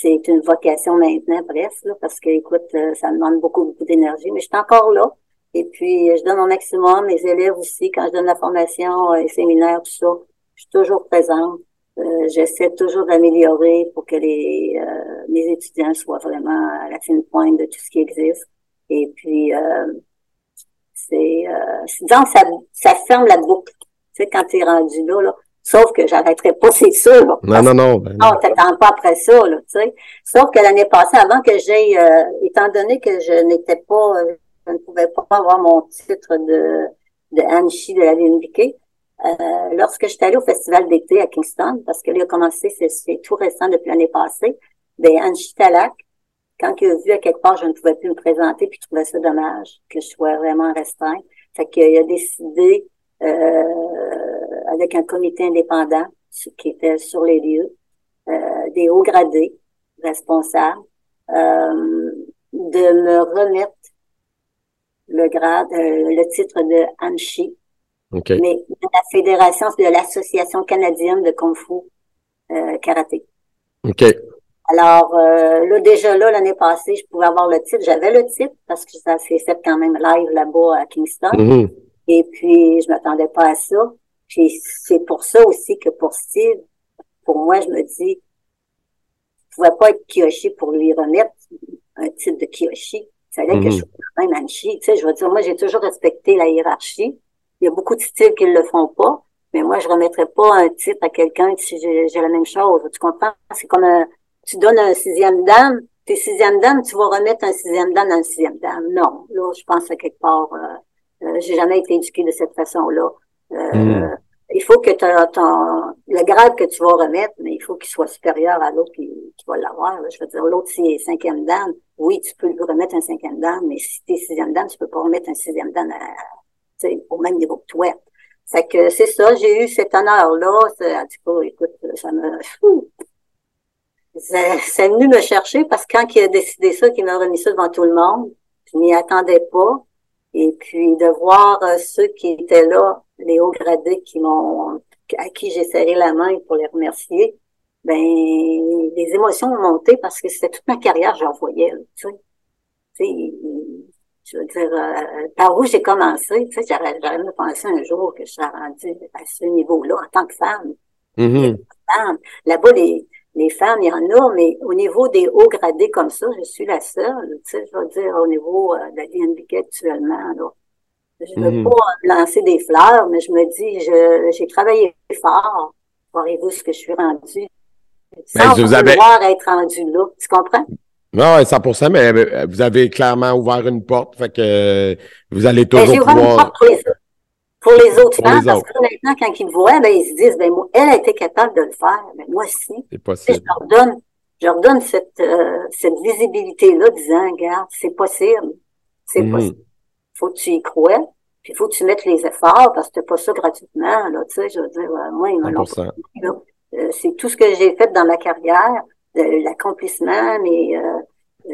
c'est une vocation maintenant, bref, là, parce que, écoute, euh, ça demande beaucoup, beaucoup d'énergie, mais je suis encore là. Et puis, je donne mon maximum, mes élèves aussi, quand je donne la formation, euh, les séminaires, tout ça, je suis toujours présente. Euh, j'essaie toujours d'améliorer pour que les, mes étudiants soient vraiment à la fine pointe de tout ce qui existe. Et puis, c'est, disons ça, ça ferme la boucle. Tu sais, quand tu es rendu là, là, Sauf que j'arrêterai pas, c'est sûr. non, non, non. Ben non, t'attends pas après ça, là, tu sais. Sauf que l'année passée, avant que j'aie, euh, étant donné que je n'étais pas, euh, je ne pouvais pas avoir mon titre de, de Anchi de la LNBK, euh, lorsque j'étais allée au festival d'été à Kingston, parce que là, a commencé, c'est tout récent depuis l'année passée, ben, Anchi Talak, quand il a vu à quelque part, je ne pouvais plus me présenter, puis il trouvait ça dommage que je sois vraiment restreint. Fait qu'il a décidé, euh, avec un comité indépendant qui était sur les lieux, euh, des hauts gradés responsables, euh, de me remettre le grade, euh, le titre de Anshi, okay. mais de la fédération, de l'Association canadienne de Kung Fu euh, Karaté. OK. Alors, euh, là, déjà là, l'année passée, je pouvais avoir le titre. J'avais le titre parce que ça s'est fait quand même live là-bas à Kingston. Mm-hmm. Et puis, je m'attendais pas à ça. Puis c'est pour ça aussi que pour Steve, pour moi, je me dis, je pouvais pas être Kiyoshi pour lui remettre un titre de Kiyoshi. Il fallait que je mhm. sois quand même Anchi. Tu sais, je veux dire, moi, j'ai toujours respecté la hiérarchie. Il y a beaucoup de styles qui ne le font pas, mais moi, je remettrais pas un titre à quelqu'un si j'ai la même chose. Tu comprends? C'est comme un, tu donnes un sixième dame, t'es sixième dame, tu vas remettre un sixième dame dans un sixième dame. Non. Là, je pense à quelque part, euh, euh, j'ai jamais été éduquée de cette façon-là. Euh, hmm. Il faut que ton, le grade que tu vas remettre, mais il faut qu'il soit supérieur à l'autre qui, qui va l'avoir. Je veux dire, l'autre, s'il est cinquième dan, oui, tu peux lui remettre un cinquième dan, mais si tu es sixième dan, tu peux pas remettre un sixième dan à, au même niveau que toi. Fait que c'est ça, j'ai eu cet honneur-là. En tout cas, écoute, ça me... C'est venu me chercher parce que quand il a décidé ça, qu'il m'a remis ça devant tout le monde, je m'y attendais pas. Et puis de voir euh, ceux qui étaient là les hauts gradés qui m'ont, à qui j'ai serré la main pour les remercier, ben, les émotions ont monté parce que c'était toute ma carrière, j'en voyais, tu sais. Tu sais, je veux dire, euh, par où j'ai commencé, tu sais, j'aurais jamais pensé un jour que je serais rendue à ce niveau-là en tant que femme. Mm-hmm. Là-bas, les, les femmes, il y en a, mais au niveau des hauts gradés comme ça, je suis la seule, tu sais, je veux dire, au niveau euh, de la DNBK actuellement, là. Je ne veux mhm. pas lancer des fleurs, mais je me dis, j'ai travaillé fort où ce que je suis rendu. Sans vous vouloir être rendu là. Tu comprends? Non, 100 mais vous avez clairement ouvert une porte, fait que vous allez ben, toujours pouvoir... Pour les autres femmes, parce que maintenant, quand ils me voient, ben, ils se disent, ben, moi, elle a été capable de le faire, mais moi aussi. C'est possible. Je leur donne, je leur donne cette, euh, cette visibilité-là, disant, regarde, c'est possible. C'est mm. possible. Faut que tu y crois, puis il faut que tu mettes les efforts, parce que t'as pas ça gratuitement, là, tu sais, je veux dire, moi, ils me euh, c'est tout ce que j'ai fait dans ma carrière, l'accomplissement, mais euh,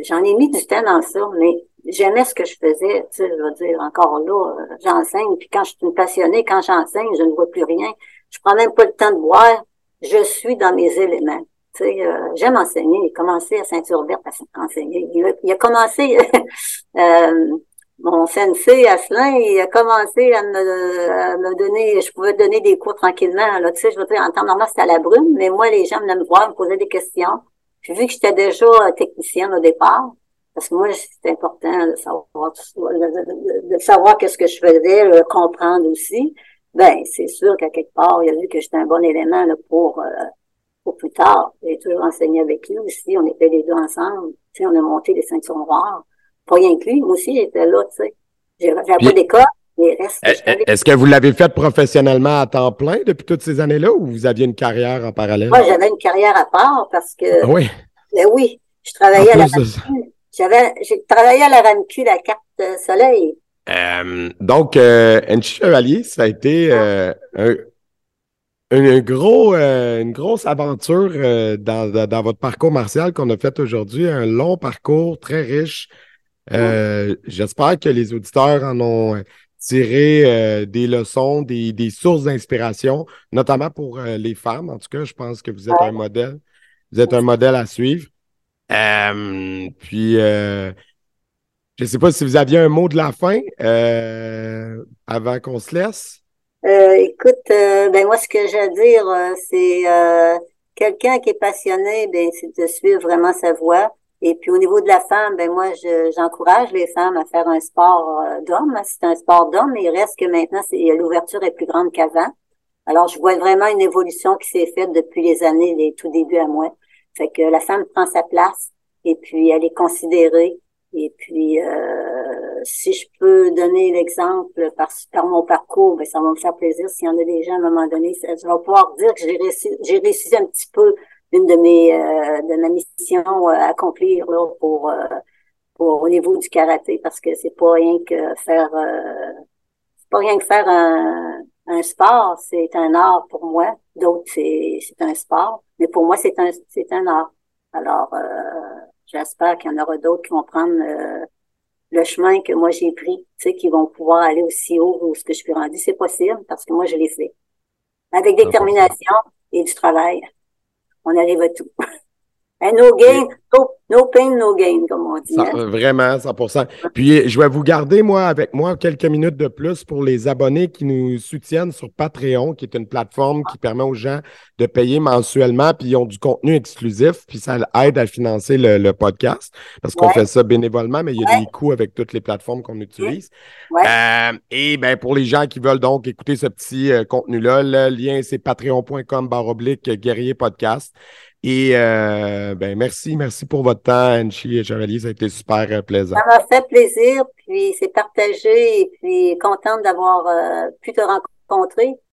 j'en ai mis du temps dans ça, mais j'aimais ce que je faisais, tu sais, je veux dire, encore là, euh, j'enseigne, puis quand je suis une passionnée, quand j'enseigne, je ne vois plus rien. Je prends même pas le temps de boire, je suis dans mes éléments. Tu sais, euh, j'aime enseigner. Il a commencé à ceinture verte à enseigner. Il a, commencé, euh, mon sensei Asselin, il a commencé à me, me, donner, je pouvais donner des cours tranquillement. Là, tu sais, je veux dire, en temps normal, c'était à la brume, mais moi, les gens venaient me voir, me posaient des questions. Puis vu que j'étais déjà technicienne au départ, parce que moi, c'est important de savoir, de, savoir qu'est-ce que je faisais, le comprendre aussi. Ben, c'est sûr qu'à quelque part, il a vu que j'étais un bon élément là, pour, euh, pour plus tard. J'ai toujours enseigné avec lui aussi. On était les deux ensemble. Tu sais, on a monté les ceintures noires. Pas rien que lui. Moi aussi, j'étais là, tu sais. J'avais pas d'école. Est-ce que vous l'avez fait professionnellement à temps plein depuis toutes ces années-là ou vous aviez une carrière en parallèle? Moi, j'avais une carrière à part parce que. Ah oui. Ben oui. Je travaillais à la j'avais, j'ai travaillé à la RAMQ, la carte soleil. Euh, donc, euh, Chevalier, ça a été euh, un, un, gros, euh, une grosse aventure euh, dans, dans, votre parcours martial qu'on a fait aujourd'hui. Un long parcours très riche. J'espère que les auditeurs en ont tiré des leçons, des, des sources d'inspiration, notamment pour les femmes. En tout cas, je pense que vous êtes un modèle. Vous êtes un modèle à suivre. Euh, puis, euh, je ne sais pas si vous aviez un mot de la fin euh, avant qu'on se laisse. écoute, ben moi, ce que j'ai à dire, c'est quelqu'un qui est passionné, ben, c'est de suivre vraiment sa voie. Et puis au niveau de la femme, ben moi, j'encourage les femmes à faire un sport d'homme. C'est un sport d'homme, mais il reste que maintenant, l'ouverture est plus grande qu'avant. Alors, je vois vraiment une évolution qui s'est faite depuis les années, les tout débuts à moi. Fait que la femme prend sa place et puis elle est considérée. Et puis, euh, si je peux donner l'exemple par, par mon parcours, ben, ça va me faire plaisir. S'il y en a des gens à un moment donné, ça, je vais pouvoir dire que j'ai réussi, j'ai réussi un petit peu une de mes euh, de ma mission à accomplir là, pour, euh, pour au niveau du karaté, parce que c'est pas rien que faire c'est pas rien que faire un, un sport, c'est un art pour moi. D'autres, c'est, c'est un sport. Mais pour moi, c'est un, c'est un art. Alors, euh, j'espère qu'il y en aura d'autres qui vont prendre euh, le chemin que moi j'ai pris, tu sais, qui vont pouvoir aller aussi haut où ce que je suis rendu. C'est possible parce que moi, je l'ai fait. Avec détermination et du travail. On arrive à tout. no gain, no, pain, no gain, comme on dit. Hein. Vraiment, 100%. Puis, je vais vous garder, moi, avec moi, quelques minutes de plus pour les abonnés qui nous soutiennent sur Patreon, qui est une plateforme qui permet aux gens de payer mensuellement, puis ils ont du contenu exclusif, puis ça aide à financer le, podcast, parce qu'on fait ça bénévolement, mais il y a des coûts avec toutes les plateformes qu'on utilise. Euh, et ben pour les gens qui veulent donc écouter ce petit euh, contenu-là, le lien, c'est patreon.com barre oblique guerrier podcast. Et euh, ben merci, merci pour votre temps, Anchi et Chevalier. Ça a été super euh, plaisant. Ça m'a fait plaisir, puis c'est partagé, et puis contente d'avoir euh, pu te rencontrer.